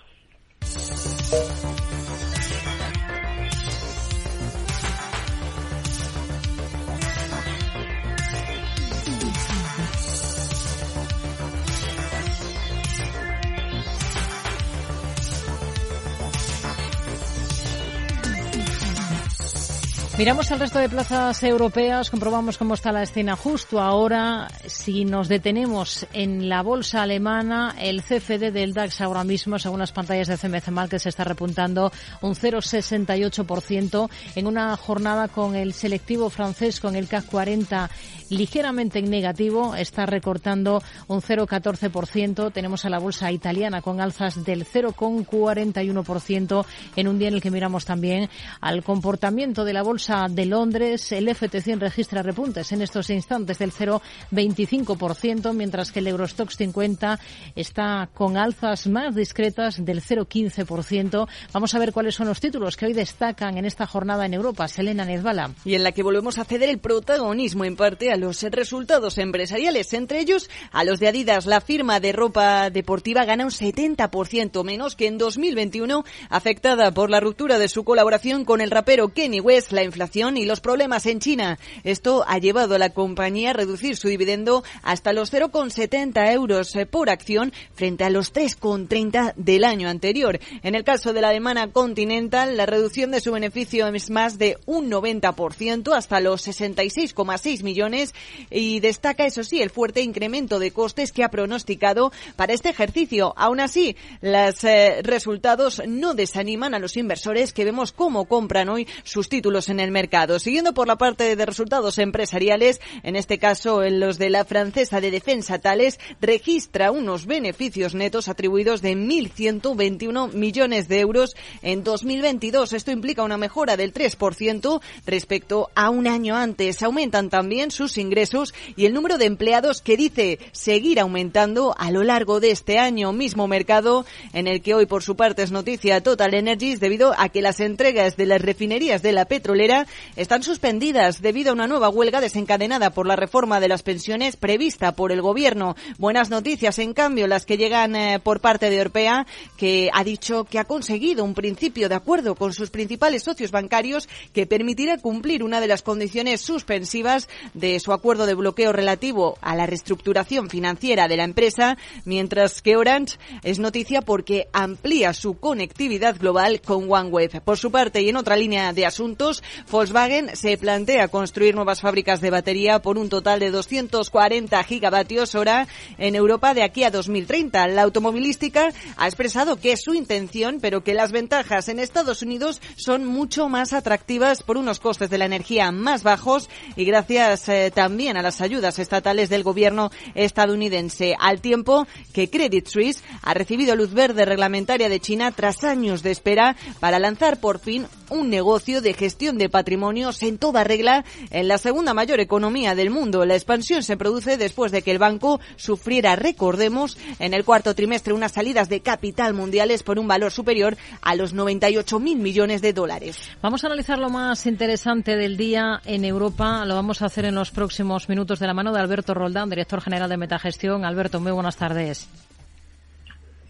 Miramos al resto de plazas europeas, comprobamos cómo está la escena justo ahora. Si nos detenemos en la bolsa alemana, el CFD del DAX ahora mismo, según las pantallas de CMC que se está repuntando un 0,68% en una jornada con el selectivo francés, con el CAC 40 ligeramente en negativo, está recortando un 0,14%. Tenemos a la bolsa italiana con alzas del 0,41% en un día en el que miramos también al comportamiento de la bolsa de Londres. El FT100 registra repuntes en estos instantes del 0,25%, mientras que el Eurostox 50 está con alzas más discretas del 0,15%. Vamos a ver cuáles son los títulos que hoy destacan en esta jornada en Europa. Selena Nezbala. Y en la que volvemos a ceder el protagonismo en parte al los resultados empresariales, entre ellos a los de Adidas. La firma de ropa deportiva gana un 70% menos que en 2021, afectada por la ruptura de su colaboración con el rapero Kenny West, la inflación y los problemas en China. Esto ha llevado a la compañía a reducir su dividendo hasta los 0,70 euros por acción frente a los 3,30 del año anterior. En el caso de la alemana Continental, la reducción de su beneficio es más de un 90% hasta los 66,6 millones y destaca, eso sí, el fuerte incremento de costes que ha pronosticado para este ejercicio. Aún así, los eh, resultados no desaniman a los inversores que vemos cómo compran hoy sus títulos en el mercado. Siguiendo por la parte de resultados empresariales, en este caso en los de la francesa de defensa Tales, registra unos beneficios netos atribuidos de 1.121 millones de euros en 2022. Esto implica una mejora del 3% respecto a un año antes. Aumentan también sus ingresos y el número de empleados que dice seguir aumentando a lo largo de este año. Mismo mercado en el que hoy por su parte es noticia Total Energies debido a que las entregas de las refinerías de la petrolera están suspendidas debido a una nueva huelga desencadenada por la reforma de las pensiones prevista por el gobierno. Buenas noticias, en cambio, las que llegan eh, por parte de Orpea, que ha dicho que ha conseguido un principio de acuerdo con sus principales socios bancarios que permitirá cumplir una de las condiciones suspensivas de su acuerdo de bloqueo relativo a la reestructuración financiera de la empresa, mientras que Orange es noticia porque amplía su conectividad global con OneWeb. Por su parte, y en otra línea de asuntos, Volkswagen se plantea construir nuevas fábricas de batería por un total de 240 gigavatios hora en Europa de aquí a 2030. La automovilística ha expresado que es su intención, pero que las ventajas en Estados Unidos son mucho más atractivas por unos costes de la energía más bajos y gracias eh, también a las ayudas estatales del gobierno estadounidense, al tiempo que Credit Suisse ha recibido luz verde reglamentaria de China tras años de espera para lanzar por fin un negocio de gestión de patrimonios en toda regla en la segunda mayor economía del mundo. La expansión se produce después de que el banco sufriera, recordemos, en el cuarto trimestre unas salidas de capital mundiales por un valor superior a los 98 mil millones de dólares. Vamos a analizar lo más interesante del día en Europa. Lo vamos a hacer en los próximos minutos de la mano de Alberto Roldán, director general de Metagestión. Alberto, muy buenas tardes.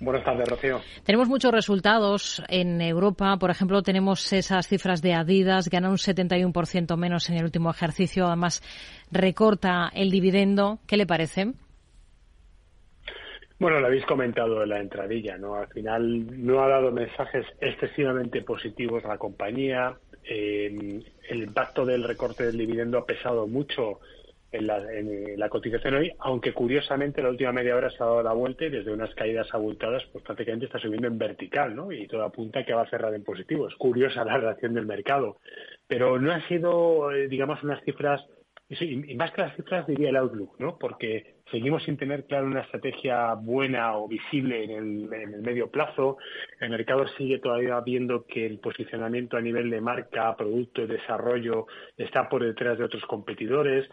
Buenas tardes, Rocío. Tenemos muchos resultados en Europa. Por ejemplo, tenemos esas cifras de Adidas, gana un 71% menos en el último ejercicio. Además, recorta el dividendo. ¿Qué le parece? Bueno, lo habéis comentado en la entradilla, ¿no? Al final no ha dado mensajes excesivamente positivos a la compañía. Eh, el impacto del recorte del dividendo ha pesado mucho en la, cotización hoy, aunque curiosamente la última media hora se ha dado la vuelta y desde unas caídas abultadas, pues prácticamente está subiendo en vertical, ¿no? Y todo apunta a que va a cerrar en positivo. Es curiosa la reacción del mercado. Pero no ha sido, eh, digamos, unas cifras, y más que las cifras diría el outlook, ¿no? Porque seguimos sin tener claro una estrategia buena o visible en el, en el, medio plazo. El mercado sigue todavía viendo que el posicionamiento a nivel de marca, producto y desarrollo está por detrás de otros competidores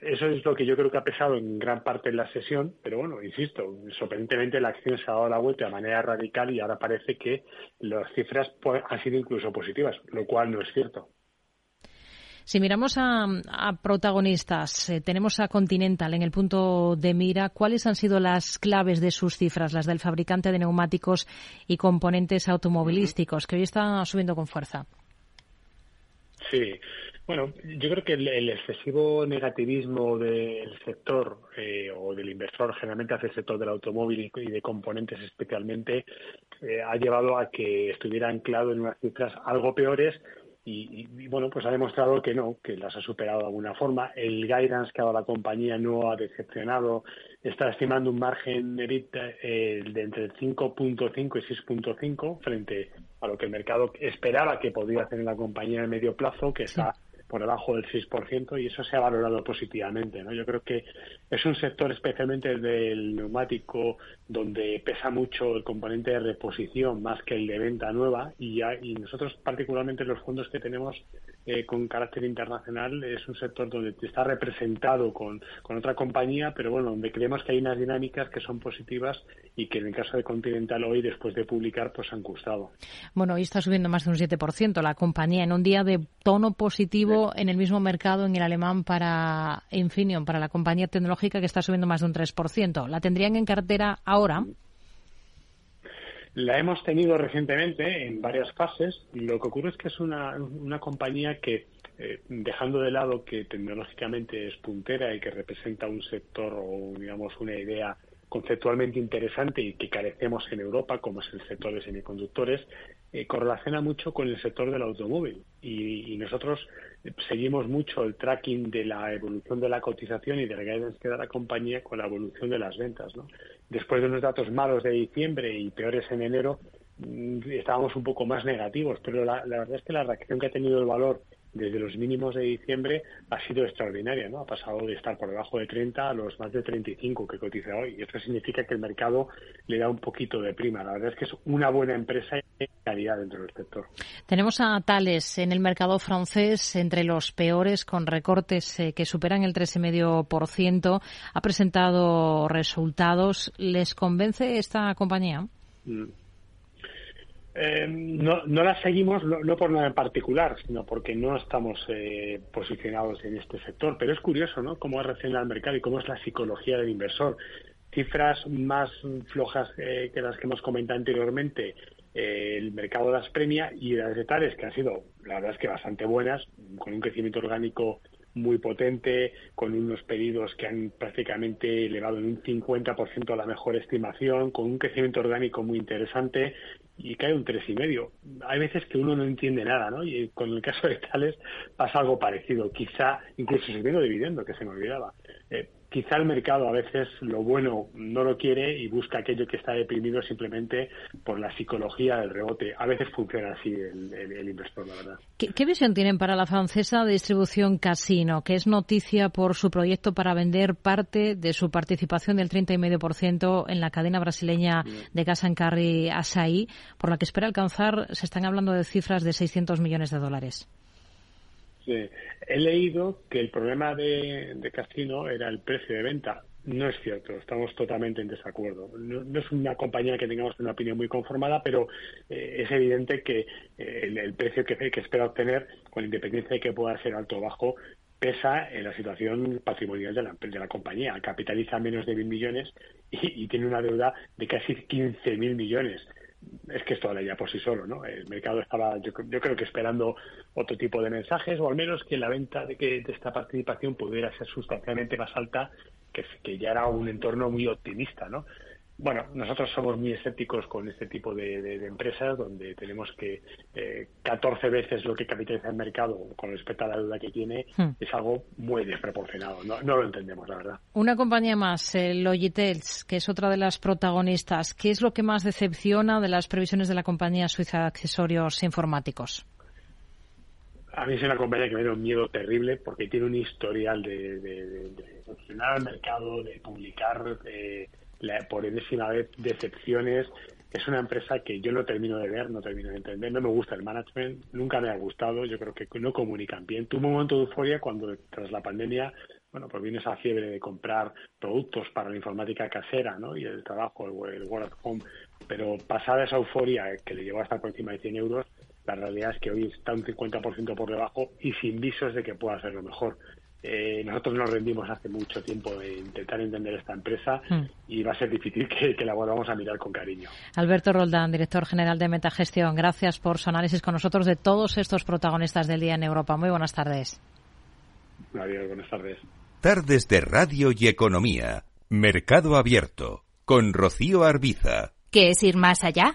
eso es lo que yo creo que ha pesado en gran parte en la sesión, pero bueno, insisto, sorprendentemente la acción se ha dado la vuelta de manera radical y ahora parece que las cifras han sido incluso positivas, lo cual no es cierto. Si miramos a, protagonistas, eh, tenemos a Continental en el punto de mira. ¿Cuáles han sido las claves de sus cifras, las del fabricante de neumáticos y componentes automovilísticos, que hoy está subiendo con fuerza? Sí, bueno, yo creo que el, excesivo negativismo del sector eh, o del inversor generalmente hacia el sector del automóvil y de componentes especialmente eh, ha llevado a que estuviera anclado en unas cifras algo peores y, bueno, pues ha demostrado que no, que las ha superado de alguna forma. El guidance que ha dado la compañía no ha decepcionado. Está estimando un margen EBITDA eh, de entre 5.5 y 6.5 frente a lo que el mercado esperaba que podía hacer en la compañía en medio plazo, que está por debajo del 6% y eso se ha valorado positivamente. ¿no? Yo creo que es un sector especialmente del neumático donde pesa mucho el componente de reposición más que el de venta nueva y, y nosotros particularmente los fondos que tenemos eh, con carácter internacional es un sector donde está representado con, con otra compañía, pero bueno, donde creemos que hay unas dinámicas que son positivas y que en el caso de Continental hoy, después de publicar, pues han gustado. Bueno, hoy está subiendo más de un 7% la compañía en un día de tono positivo en el mismo mercado en el alemán para Infineon, para la compañía tecnológica que está subiendo más de un 3%. ¿La tendrían en cartera ahora? La hemos tenido recientemente en varias fases. Lo que ocurre es que es una, compañía que, eh, dejando de lado que tecnológicamente es puntera y que representa un sector o, digamos, una idea conceptualmente interesante y que carecemos en Europa, como es el sector de semiconductores, eh, correlaciona mucho con el sector del automóvil. Y, nosotros seguimos mucho el tracking de la evolución de la cotización y del guidance que da la compañía con la evolución de las ventas. ¿no? Después de unos datos malos de diciembre y peores en enero, mm, estábamos un poco más negativos, pero la verdad es que la reacción que ha tenido el valor desde los mínimos de diciembre ha sido extraordinaria, ¿no? Ha pasado de estar por debajo de 30 a los más de 35 que cotiza hoy. Y esto significa que el mercado le da un poquito de prima. La verdad es que es una buena empresa y calidad dentro del sector. Tenemos a Tales en el mercado francés entre los peores con recortes eh, que superan el 3,5%. Ha presentado resultados. ¿Les convence esta compañía? Mm. Eh, no, no la seguimos no, por nada en particular, sino porque no estamos eh, posicionados en este sector. Pero es curioso, ¿no? Cómo reacciona el mercado y cómo es la psicología del inversor. Cifras más flojas eh, que las que hemos comentado anteriormente, el mercado las premia y las de tales que han sido, la verdad es que bastante buenas, con un crecimiento orgánico muy potente, con unos pedidos que han prácticamente elevado en un 50% a la mejor estimación, con un crecimiento orgánico muy interesante y cae un tres y medio. Hay veces que uno no entiende nada, ¿no? Y con el caso de Tales pasa algo parecido, quizá incluso sirviendo dividendo, que se me olvidaba. Eh, quizá el mercado a veces lo bueno no lo quiere y busca aquello que está deprimido simplemente por la psicología del rebote. A veces funciona así el, inversor, la verdad. ¿Qué, visión tienen para la francesa de distribución Casino, que es noticia por su proyecto para vender parte de su participación del 30,5% en la cadena brasileña de Casa en Carry Asaí, por la que espera alcanzar, se están hablando de cifras de 600 millones de dólares? He leído que el problema de, Casino era el precio de venta. No es cierto, estamos totalmente en desacuerdo. No, es una compañía que tengamos una opinión muy conformada, pero eh, es evidente que eh, el, precio que, que espera obtener, con independencia de que pueda ser alto o bajo, pesa en la situación patrimonial de la, de la compañía. Capitaliza menos de mil millones y, tiene una deuda de casi 15.000 millones es que esto ya por sí solo, ¿no? El mercado estaba, yo, creo que esperando otro tipo de mensajes, o al menos que la venta de, que, de esta participación pudiera ser sustancialmente más alta, que, que ya era un entorno muy optimista, ¿no? Bueno, nosotros somos muy escépticos con este tipo de, empresas donde tenemos que eh, 14 veces lo que capitaliza el mercado con respecto a la deuda que tiene hmm. es algo muy desproporcionado. No, lo entendemos, la verdad. Una compañía más, eh, Logitels, que es otra de las protagonistas. ¿Qué es lo que más decepciona de las previsiones de la compañía suiza de accesorios informáticos? A mí es una compañía que me da un miedo terrible porque tiene un historial de, de, funcionar al mercado, de publicar. Eh, por enésima vez decepciones. Es una empresa que yo no termino de ver, no termino de entender, no me gusta el management, nunca me ha gustado, yo creo que no comunican bien. Tuve un momento de euforia cuando tras la pandemia, bueno, pues viene esa fiebre de comprar productos para la informática casera, ¿no? Y el trabajo, el, work at home, pero pasada esa euforia que le llevó hasta por encima de 100 euros, la realidad es que hoy está un 50% por debajo y sin visos de que pueda hacerlo mejor. Eh, nosotros nos rendimos hace mucho tiempo de intentar entender esta empresa hmm. y va a ser difícil que, la volvamos a mirar con cariño. Alberto Roldán, director general de Metagestión, gracias por su análisis con nosotros de todos estos protagonistas del día en Europa. Muy buenas tardes. Adiós, buenas tardes. Tardes de Radio y Economía. Mercado Abierto. Con Rocío Arbiza. ¿Qué es ir más allá?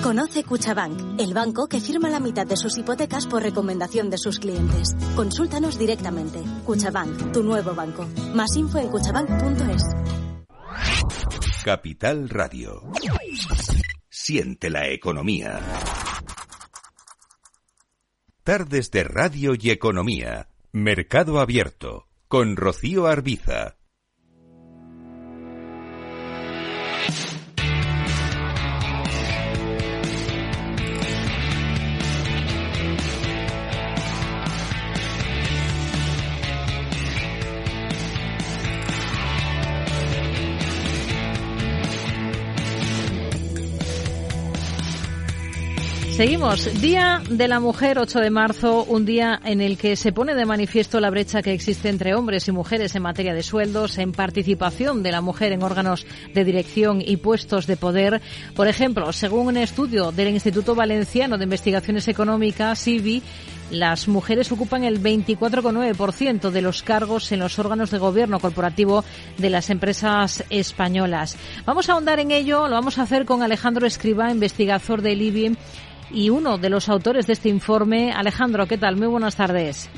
Conoce Cuchabank, el banco que firma la mitad de sus hipotecas por recomendación de sus clientes. Consúltanos directamente. Cuchabank, tu nuevo banco. Más info en cuchabank.es. Capital Radio. Siente la economía. Tardes de Radio y Economía. Mercado Abierto. Con Rocío Arbiza. Seguimos. Día de la Mujer, 8 de marzo, un día en el que se pone de manifiesto la brecha que existe entre hombres y mujeres en materia de sueldos, en participación de la mujer en órganos de dirección y puestos de poder. Por ejemplo, según un estudio del Instituto Valenciano de Investigaciones Económicas, IBI, las mujeres ocupan el 24,9% de los cargos en los órganos de gobierno corporativo de las empresas españolas. Vamos a ahondar en ello, lo vamos a hacer con Alejandro Escriba, investigador del IBI y uno de los autores de este informe. Alejandro, ¿qué tal? Muy buenas tardes.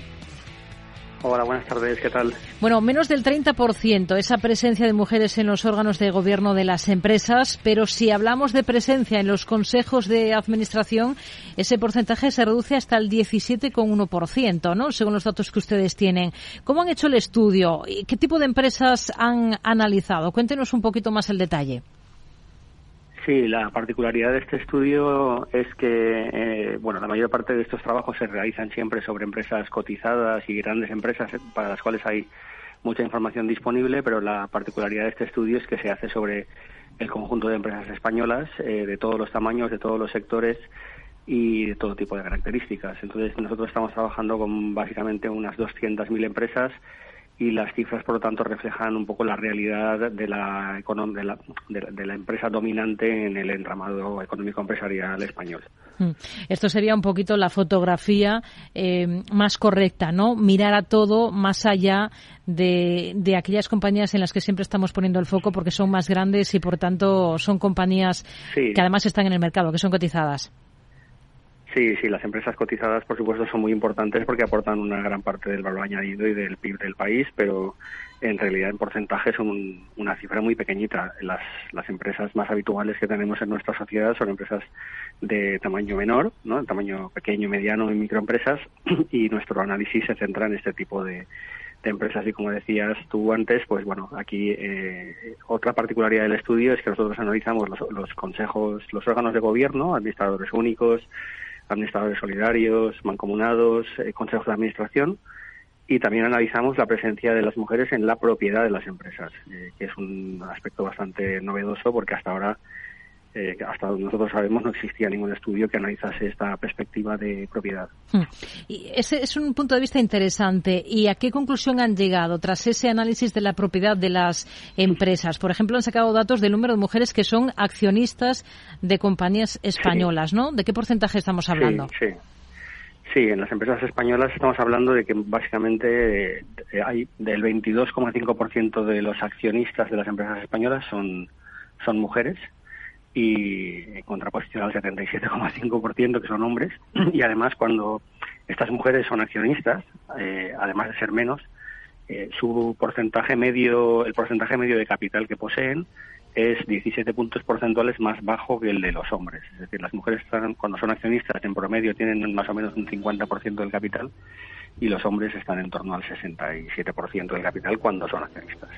Hola, buenas tardes, ¿qué tal? Bueno, menos del 30% esa presencia de mujeres en los órganos de gobierno de las empresas, pero si hablamos de presencia en los consejos de administración, ese porcentaje se reduce hasta el 17,1%, ¿no? Según los datos que ustedes tienen. ¿Cómo han hecho el estudio? ¿Qué tipo de empresas han analizado? Cuéntenos un poquito más el detalle. Sí, la particularidad de este estudio es que, eh, bueno, la mayor parte de estos trabajos se realizan siempre sobre empresas cotizadas y grandes empresas para las cuales hay mucha información disponible, pero la particularidad de este estudio es que se hace sobre el conjunto de empresas españolas eh, de todos los tamaños, de todos los sectores y de todo tipo de características. Entonces, nosotros estamos trabajando con básicamente unas 200.000 empresas y las cifras, por lo tanto, reflejan un poco la realidad de la, de la, de la empresa dominante en el entramado económico empresarial español. Mm. Esto sería un poquito la fotografía eh, más correcta, ¿no? Mirar a todo más allá de, de, aquellas compañías en las que siempre estamos poniendo el foco porque son más grandes y, por tanto, son compañías que además están en el mercado, que son cotizadas. Sí, sí, las empresas cotizadas, por supuesto, son muy importantes porque aportan una gran parte del valor añadido y del PIB del país, pero en realidad en porcentaje son una cifra muy pequeñita. Las, las empresas más habituales que tenemos en nuestra sociedad son empresas de tamaño menor, ¿no? tamaño pequeño, mediano y microempresas, y nuestro análisis se centra en este tipo de, empresas y como decías tú antes, pues bueno, aquí eh, otra particularidad del estudio es que nosotros analizamos los, los consejos, los órganos de gobierno, administradores únicos, administradores solidarios, mancomunados, eh, consejos de administración y también analizamos la presencia de las mujeres en la propiedad de las empresas, eh, que es un aspecto bastante novedoso porque hasta ahora eh, hasta donde nosotros sabemos no existía ningún estudio que analizase esta perspectiva de propiedad. Hmm. Y ese es un punto de vista interesante. ¿Y a qué conclusión han llegado tras ese análisis de la propiedad de las empresas? Por ejemplo, han sacado datos del número de mujeres que son accionistas de compañías españolas, ¿no? ¿De qué porcentaje estamos hablando? Sí, sí. en las empresas españolas estamos hablando de que básicamente eh, hay del 22,5% de los accionistas de las empresas españolas son, son mujeres y en contraposición al 77,5% que son hombres. Y además, cuando estas mujeres son accionistas, eh, además de ser menos, eh, su porcentaje medio, el porcentaje medio de capital que poseen es 17 puntos porcentuales más bajo que el de los hombres. Es decir, las mujeres están, cuando son accionistas en promedio tienen más o menos un 50% del capital y los hombres están en torno al 67% del capital cuando son accionistas.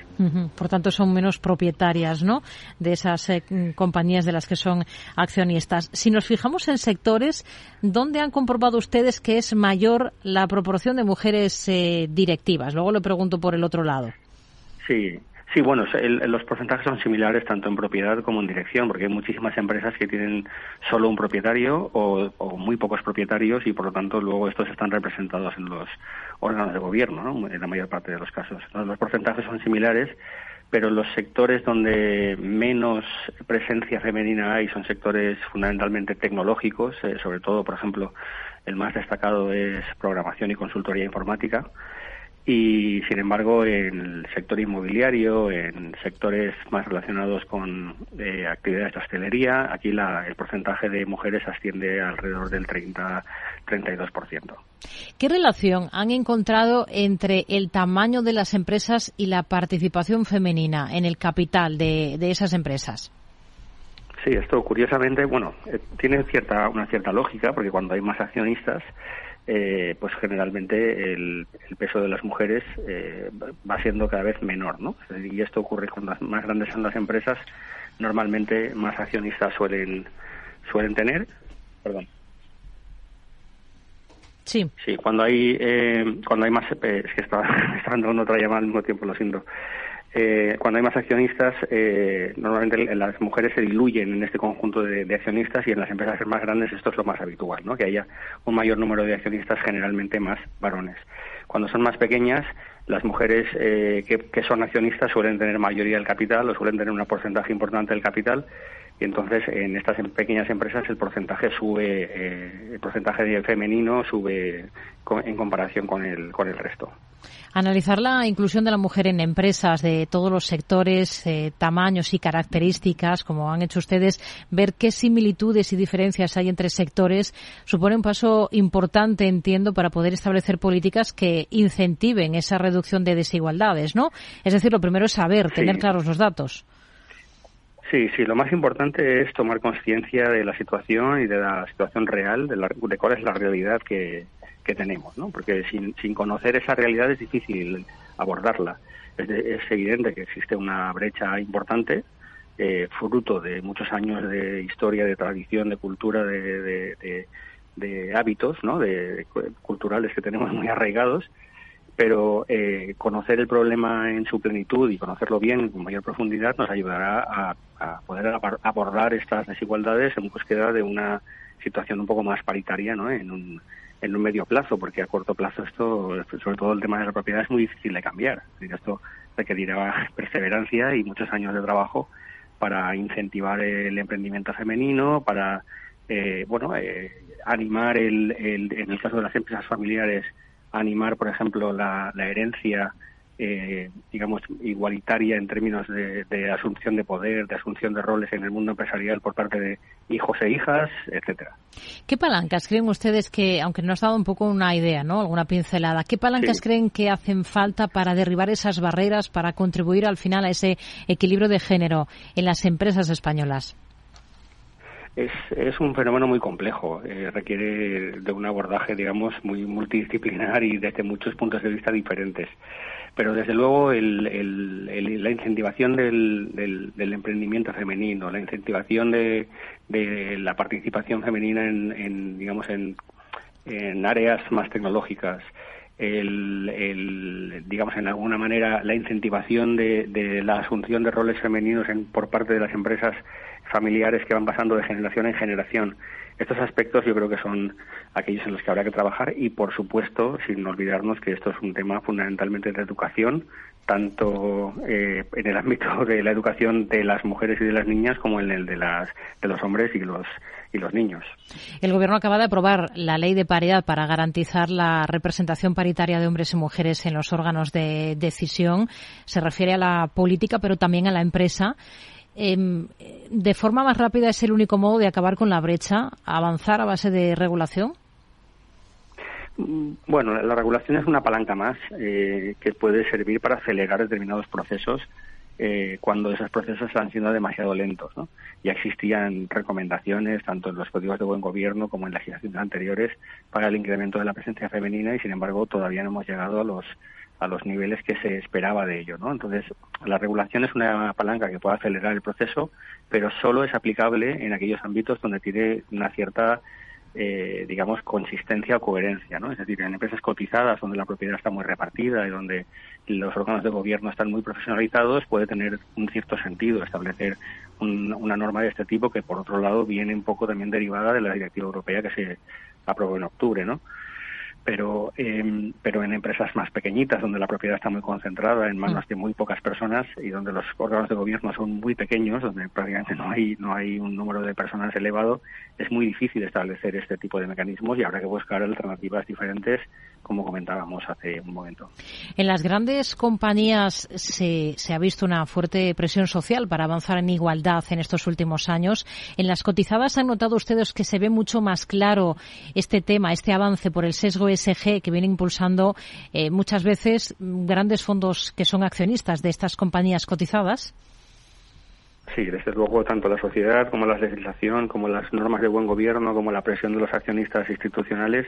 Por tanto, son menos propietarias ¿no? de esas eh, compañías de las que son accionistas. Si nos fijamos en sectores, ¿dónde han comprobado ustedes que es mayor la proporción de mujeres eh, directivas? Luego le pregunto por el otro lado. Sí, Sí, bueno, los porcentajes son similares tanto en propiedad como en dirección, porque hay muchísimas empresas que tienen solo un propietario o, muy pocos propietarios y por lo tanto luego estos están representados en los órganos de gobierno, ¿no? en la mayor parte de los casos. los porcentajes son similares, pero los sectores donde menos presencia femenina hay son sectores fundamentalmente tecnológicos, eh, sobre todo, por ejemplo, el más destacado es programación y consultoría informática y sin embargo en el sector inmobiliario, en sectores más relacionados con eh, actividades de hostelería, aquí la, el porcentaje de mujeres asciende alrededor del 30-32%. ¿Qué relación han encontrado entre el tamaño de las empresas y la participación femenina en el capital de, de esas empresas? Sí, esto curiosamente, bueno, eh, tiene cierta, una cierta lógica, porque cuando hay más accionistas, eh, pues generalmente el, peso de las mujeres eh, va siendo cada vez menor, ¿no? Y esto ocurre cuando más grandes son las empresas, normalmente más accionistas suelen suelen tener, perdón. Sí. Sí, cuando hay eh, cuando hay más es que estaba, estaba entrando otra llamada al mismo tiempo, lo siento. Eh, cuando hay más accionistas, eh, normalmente las mujeres se diluyen en este conjunto de, accionistas y en las empresas más grandes esto es lo más habitual, ¿no? que haya un mayor número de accionistas, generalmente más varones. Cuando son más pequeñas, las mujeres eh, que, son accionistas suelen tener mayoría del capital o suelen tener un porcentaje importante del capital y entonces en estas em, pequeñas empresas el porcentaje sube, el porcentaje femenino sube en comparación con el, con el resto. Analizar la inclusión de la mujer en empresas de todos los sectores, eh, tamaños y características, como han hecho ustedes, ver qué similitudes y diferencias hay entre sectores, supone un paso importante, entiendo, para poder establecer políticas que incentiven esa reducción de desigualdades, ¿no? Es decir, lo primero es saber, tener claros los datos. Sí, sí, lo más importante es tomar conciencia de la situación y de la situación real, de, de cuál es la realidad que, que tenemos, ¿no? Porque sin, sin conocer esa realidad es difícil abordarla. Es, es evidente que existe una brecha importante, eh, fruto de muchos años de historia, de tradición, de cultura, de, de, hábitos, ¿no? De, culturales que tenemos muy arraigados, pero eh, conocer el problema en su plenitud y conocerlo bien con mayor profundidad nos ayudará a, a poder abordar estas desigualdades en búsqueda de una situación un poco más paritaria ¿no? en, un, en un medio plazo, porque a corto plazo esto, sobre todo el tema de la propiedad, es muy difícil de cambiar. Esto requerirá perseverancia y muchos años de trabajo para incentivar el emprendimiento femenino, para eh, bueno eh, animar el, el, en el caso de las empresas familiares animar, por ejemplo, la, herencia, eh, digamos, igualitaria en términos de, asunción de poder, de asunción de roles en el mundo empresarial por parte de hijos e hijas, etcétera. ¿Qué palancas creen ustedes que, aunque nos ha dado un poco una idea, ¿no? Alguna pincelada, ¿qué palancas creen que hacen falta para derribar esas barreras, para contribuir al final a ese equilibrio de género en las empresas españolas? es, es un fenómeno muy complejo, eh, requiere de un abordaje, digamos, muy multidisciplinar y desde muchos puntos de vista diferentes. Pero desde luego el, la incentivación del, del, emprendimiento femenino, la incentivación de, la participación femenina en, digamos, en, áreas más tecnológicas, el, digamos en alguna manera la incentivación de, de la asunción de roles femeninos en, por parte de las empresas familiares que van pasando de generación en generación. Estos aspectos yo creo que son aquellos en los que habrá que trabajar y, por supuesto, sin olvidarnos que esto es un tema fundamentalmente de educación, tanto eh, en el ámbito de la educación de las mujeres y de las niñas como en el de, las, de los hombres y los, y los niños. El Gobierno acaba de aprobar la ley de paridad para garantizar la representación paritaria de hombres y mujeres en los órganos de decisión. Se refiere a la política, pero también a la empresa. Em, ¿De forma más rápida es el único modo de acabar con la brecha? ¿Avanzar a base de regulación? Mm, bueno, la regulación es una palanca más eh, que puede servir para acelerar determinados procesos eh, cuando esos procesos han sido demasiado lentos. ¿no? Ya existían recomendaciones, tanto en los códigos de buen gobierno como en legislaciones anteriores, para el incremento de la presencia femenina y, sin embargo, todavía no hemos llegado a los a los niveles que se esperaba de ello. ¿no? Entonces, la regulación es una palanca que puede acelerar el proceso, pero solo es aplicable en aquellos ámbitos donde tiene una cierta, eh, digamos, consistencia o coherencia. ¿no? Es decir, en empresas cotizadas donde la propiedad está muy repartida y donde los órganos de gobierno están muy profesionalizados, puede tener un cierto sentido establecer una norma de este tipo que, por otro lado, viene un poco también derivada de la directiva europea que se aprobó en octubre. ¿no? Pero, eh, pero en empresas más pequeñitas, donde la propiedad está muy concentrada en manos mm. de muy pocas personas y donde los órganos de gobierno son muy pequeños, donde prácticamente no hay, no hay un número de personas elevado, es muy difícil establecer este tipo de mecanismos y habrá que buscar alternativas diferentes, como comentábamos hace un momento. En las grandes compañías se, se ha visto una fuerte presión social para avanzar en igualdad en estos últimos años. En las cotizadas han notado ustedes que se ve mucho más claro este tema, este avance por el sesgo ESG que viene impulsando eh, muchas veces grandes fondos que son accionistas de estas compañías cotizadas? Sí, desde luego tanto la sociedad como la legislación, como las normas de buen gobierno, como la presión de los accionistas institucionales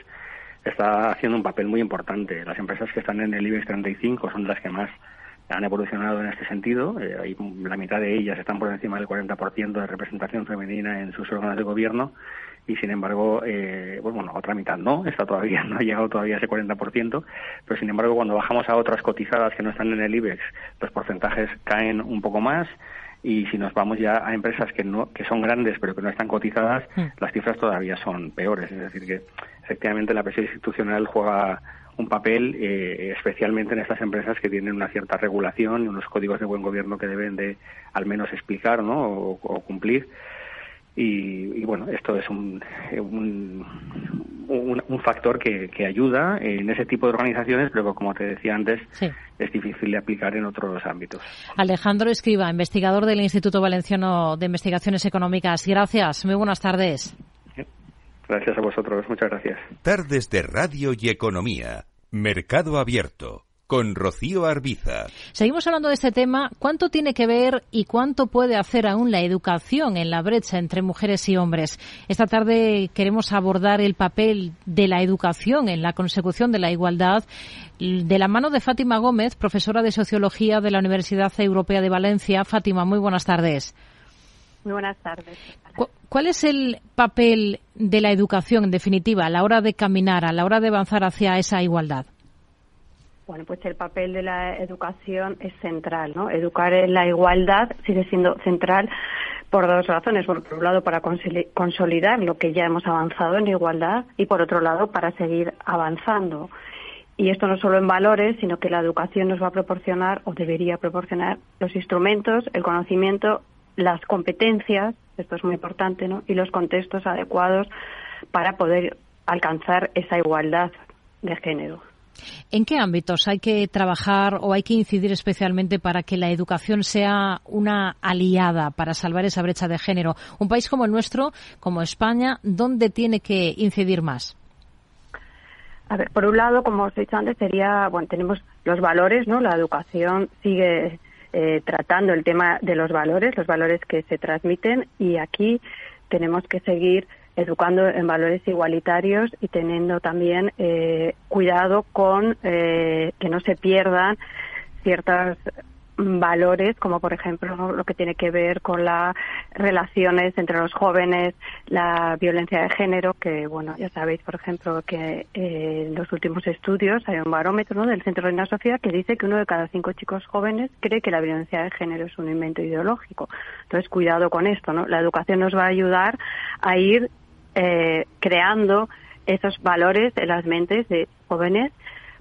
está haciendo un papel muy importante. Las empresas que están en el IBEX 35 son las que más han evolucionado en este sentido. Eh, la mitad de ellas están por encima del 40% de representación femenina en sus órganos de gobierno y sin embargo, eh, pues bueno, otra mitad no, está todavía, no ha llegado todavía a ese 40%, pero sin embargo cuando bajamos a otras cotizadas que no están en el IBEX, los porcentajes caen un poco más y si nos vamos ya a empresas que no que son grandes pero que no están cotizadas, mm. las cifras todavía son peores, es decir que efectivamente la presión institucional juega un papel, eh, especialmente en estas empresas que tienen una cierta regulación y unos códigos de buen gobierno que deben de al menos explicar ¿no? o cumplir y, bueno, esto es un, un, un, factor que, que, ayuda en ese tipo de organizaciones, pero como te decía antes, es difícil de aplicar en otros ámbitos. Alejandro Escriba, investigador del Instituto Valenciano de Investigaciones Económicas. Gracias, muy buenas tardes. Gracias a vosotros, muchas gracias. Tardes de Radio y Economía. Mercado Abierto con Rocío Arbiza. Seguimos hablando de este tema. ¿Cuánto tiene que ver y cuánto puede hacer aún la educación en la brecha entre mujeres y hombres? Esta tarde queremos abordar el papel de la educación en la consecución de la igualdad de la mano de Fátima Gómez, profesora de Sociología de la Universidad Europea de Valencia. Fátima, muy buenas tardes. Muy buenas tardes. ¿Cuál es el papel de la educación, en definitiva, a la hora de caminar, a la hora de avanzar hacia esa igualdad? Bueno, pues el papel de la educación es central, ¿no? Educar en la igualdad sigue siendo central por dos razones. por un lado, para consolidar lo que ya hemos avanzado en igualdad y, por otro lado, para seguir avanzando. Y esto no solo en valores, sino que la educación nos va a proporcionar o debería proporcionar los instrumentos, el conocimiento, las competencias, esto es muy importante, ¿no? Y los contextos adecuados para poder alcanzar esa igualdad de género. ¿En qué ámbitos hay que trabajar o hay que incidir especialmente para que la educación sea una aliada para salvar esa brecha de género? Un país como el nuestro, como España, ¿dónde tiene que incidir más? A ver, por un lado, como os he dicho antes, sería, bueno, tenemos los valores, ¿no? La educación sigue eh, tratando el tema de los valores, los valores que se transmiten y aquí tenemos que seguir educando en valores igualitarios y teniendo también eh, cuidado con eh, que no se pierdan ciertos valores, como por ejemplo lo que tiene que ver con las relaciones entre los jóvenes, la violencia de género, que bueno, ya sabéis, por ejemplo, que eh, en los últimos estudios hay un barómetro del Centro de la Sociedad que dice que uno de cada cinco chicos jóvenes cree que la violencia de género es un invento ideológico. Entonces, cuidado con esto, ¿no? La educación nos va a ayudar a ir eh, creando esos valores en las mentes de jóvenes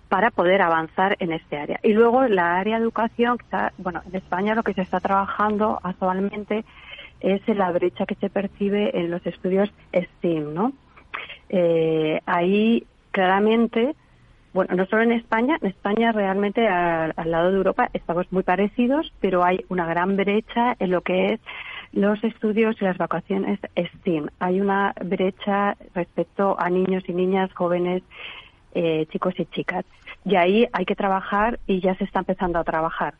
para poder avanzar en este área. Y luego la área de educación, bueno, en España lo que se está trabajando actualmente es la brecha que se percibe en los estudios STEAM, ¿no? Eh, ahí claramente, bueno, no solo en España, en España realmente al lado de Europa estamos muy parecidos, pero hay una gran brecha en lo que es los estudios y las vacaciones STEAM. Hay una brecha respecto a niños y niñas, jóvenes, eh, chicos y chicas. Y ahí hay que trabajar y ya se está empezando a trabajar.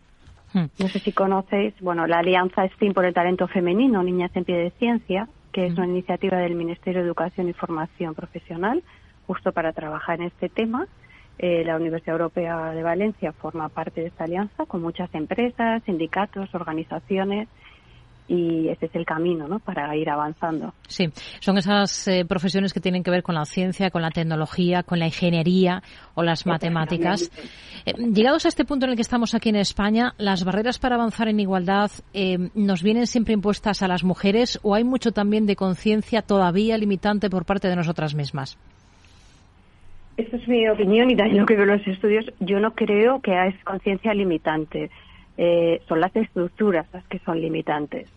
Hmm. No sé si conocéis, bueno, la Alianza STEAM por el Talento Femenino, Niñas en Pie de Ciencia, que es hmm. una iniciativa del Ministerio de Educación y Formación Profesional, justo para trabajar en este tema. Eh, la Universidad Europea de Valencia forma parte de esta alianza con muchas empresas, sindicatos, organizaciones y ese es el camino ¿no? para ir avanzando. Sí, son esas eh, profesiones que tienen que ver con la ciencia, con la tecnología, con la ingeniería o las matemáticas. Eh, llegados a este punto en el que estamos aquí en España, ¿las barreras para avanzar en igualdad eh, nos vienen siempre impuestas a las mujeres o hay mucho también de conciencia todavía limitante por parte de nosotras mismas? Esta es mi opinión y también lo que veo en los estudios. Yo no creo que haya conciencia limitante. son las estructuras las que son limitantes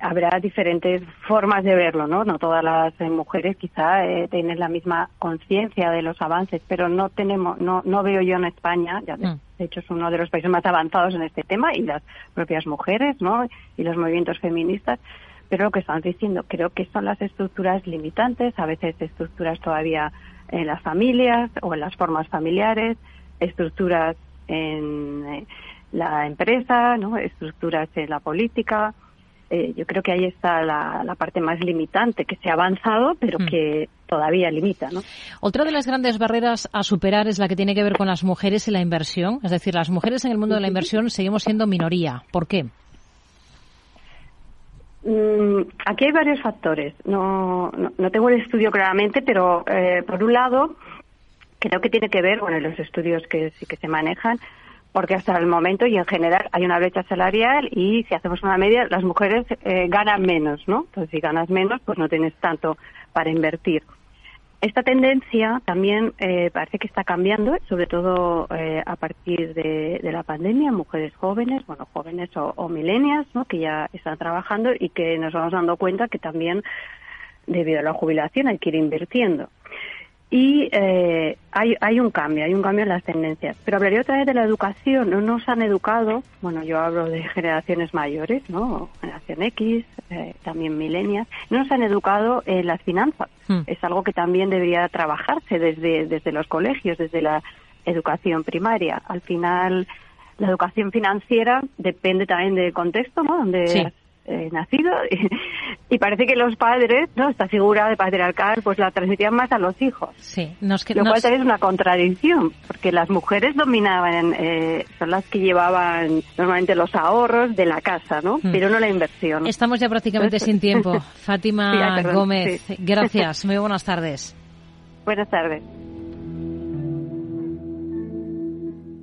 habrá diferentes formas de verlo, ¿no? No todas las eh, mujeres quizá eh, tienen la misma conciencia de los avances, pero no tenemos, no, no veo yo en España, ya de, mm. hecho es uno de los países más avanzados en este tema y las propias mujeres, ¿no? Y los movimientos feministas, pero lo que están diciendo creo que son las estructuras limitantes, a veces estructuras todavía en las familias o en las formas familiares, estructuras en eh, la empresa, ¿no? Estructuras en la política eh, yo creo que ahí está la, parte más limitante, que se ha avanzado, pero hmm. que todavía limita. ¿no? Otra de las grandes barreras a superar es la que tiene que ver con las mujeres y la inversión. Es decir, las mujeres en el mundo de la inversión seguimos siendo minoría. ¿Por qué? Mm, aquí hay varios factores. No, no, tengo el estudio claramente, pero eh, por un lado, creo que tiene que ver, bueno, los estudios que sí que se manejan, porque hasta el momento y en general hay una brecha salarial y si hacemos una media las mujeres eh, ganan menos, ¿no? Entonces si ganas menos pues no tienes tanto para invertir. Esta tendencia también eh, parece que está cambiando, sobre todo eh, a partir de, la pandemia, mujeres jóvenes, bueno, jóvenes o, o milenias, ¿no? que ya están trabajando y que nos vamos dando cuenta que también debido a la jubilación hay que ir invirtiendo. Y eh, hay, hay un cambio, hay un cambio en las tendencias. Pero hablaría otra vez de la educación. No nos han educado, bueno, yo hablo de generaciones mayores, ¿no? Generación X, eh, también milenias. No nos han educado en las finanzas. Hmm. Es algo que también debería trabajarse desde, desde los colegios, desde la educación primaria. Al final, la educación financiera depende también del contexto, ¿no? Donde eh, nacido y, parece que los padres, ¿no? Esta figura de patriarcal, pues la transmitían más a los hijos. Sí, nos, lo cual también es una contradicción, porque las mujeres dominaban, eh, son las que llevaban normalmente los ahorros de la casa, ¿no? Hmm. Pero no la inversión. Estamos ya prácticamente sin tiempo. Fátima Gómez, gracias. Muy buenas tardes. Buenas tardes.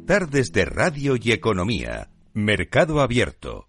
Disfrutar desde radio y economía. Mercado Abierto.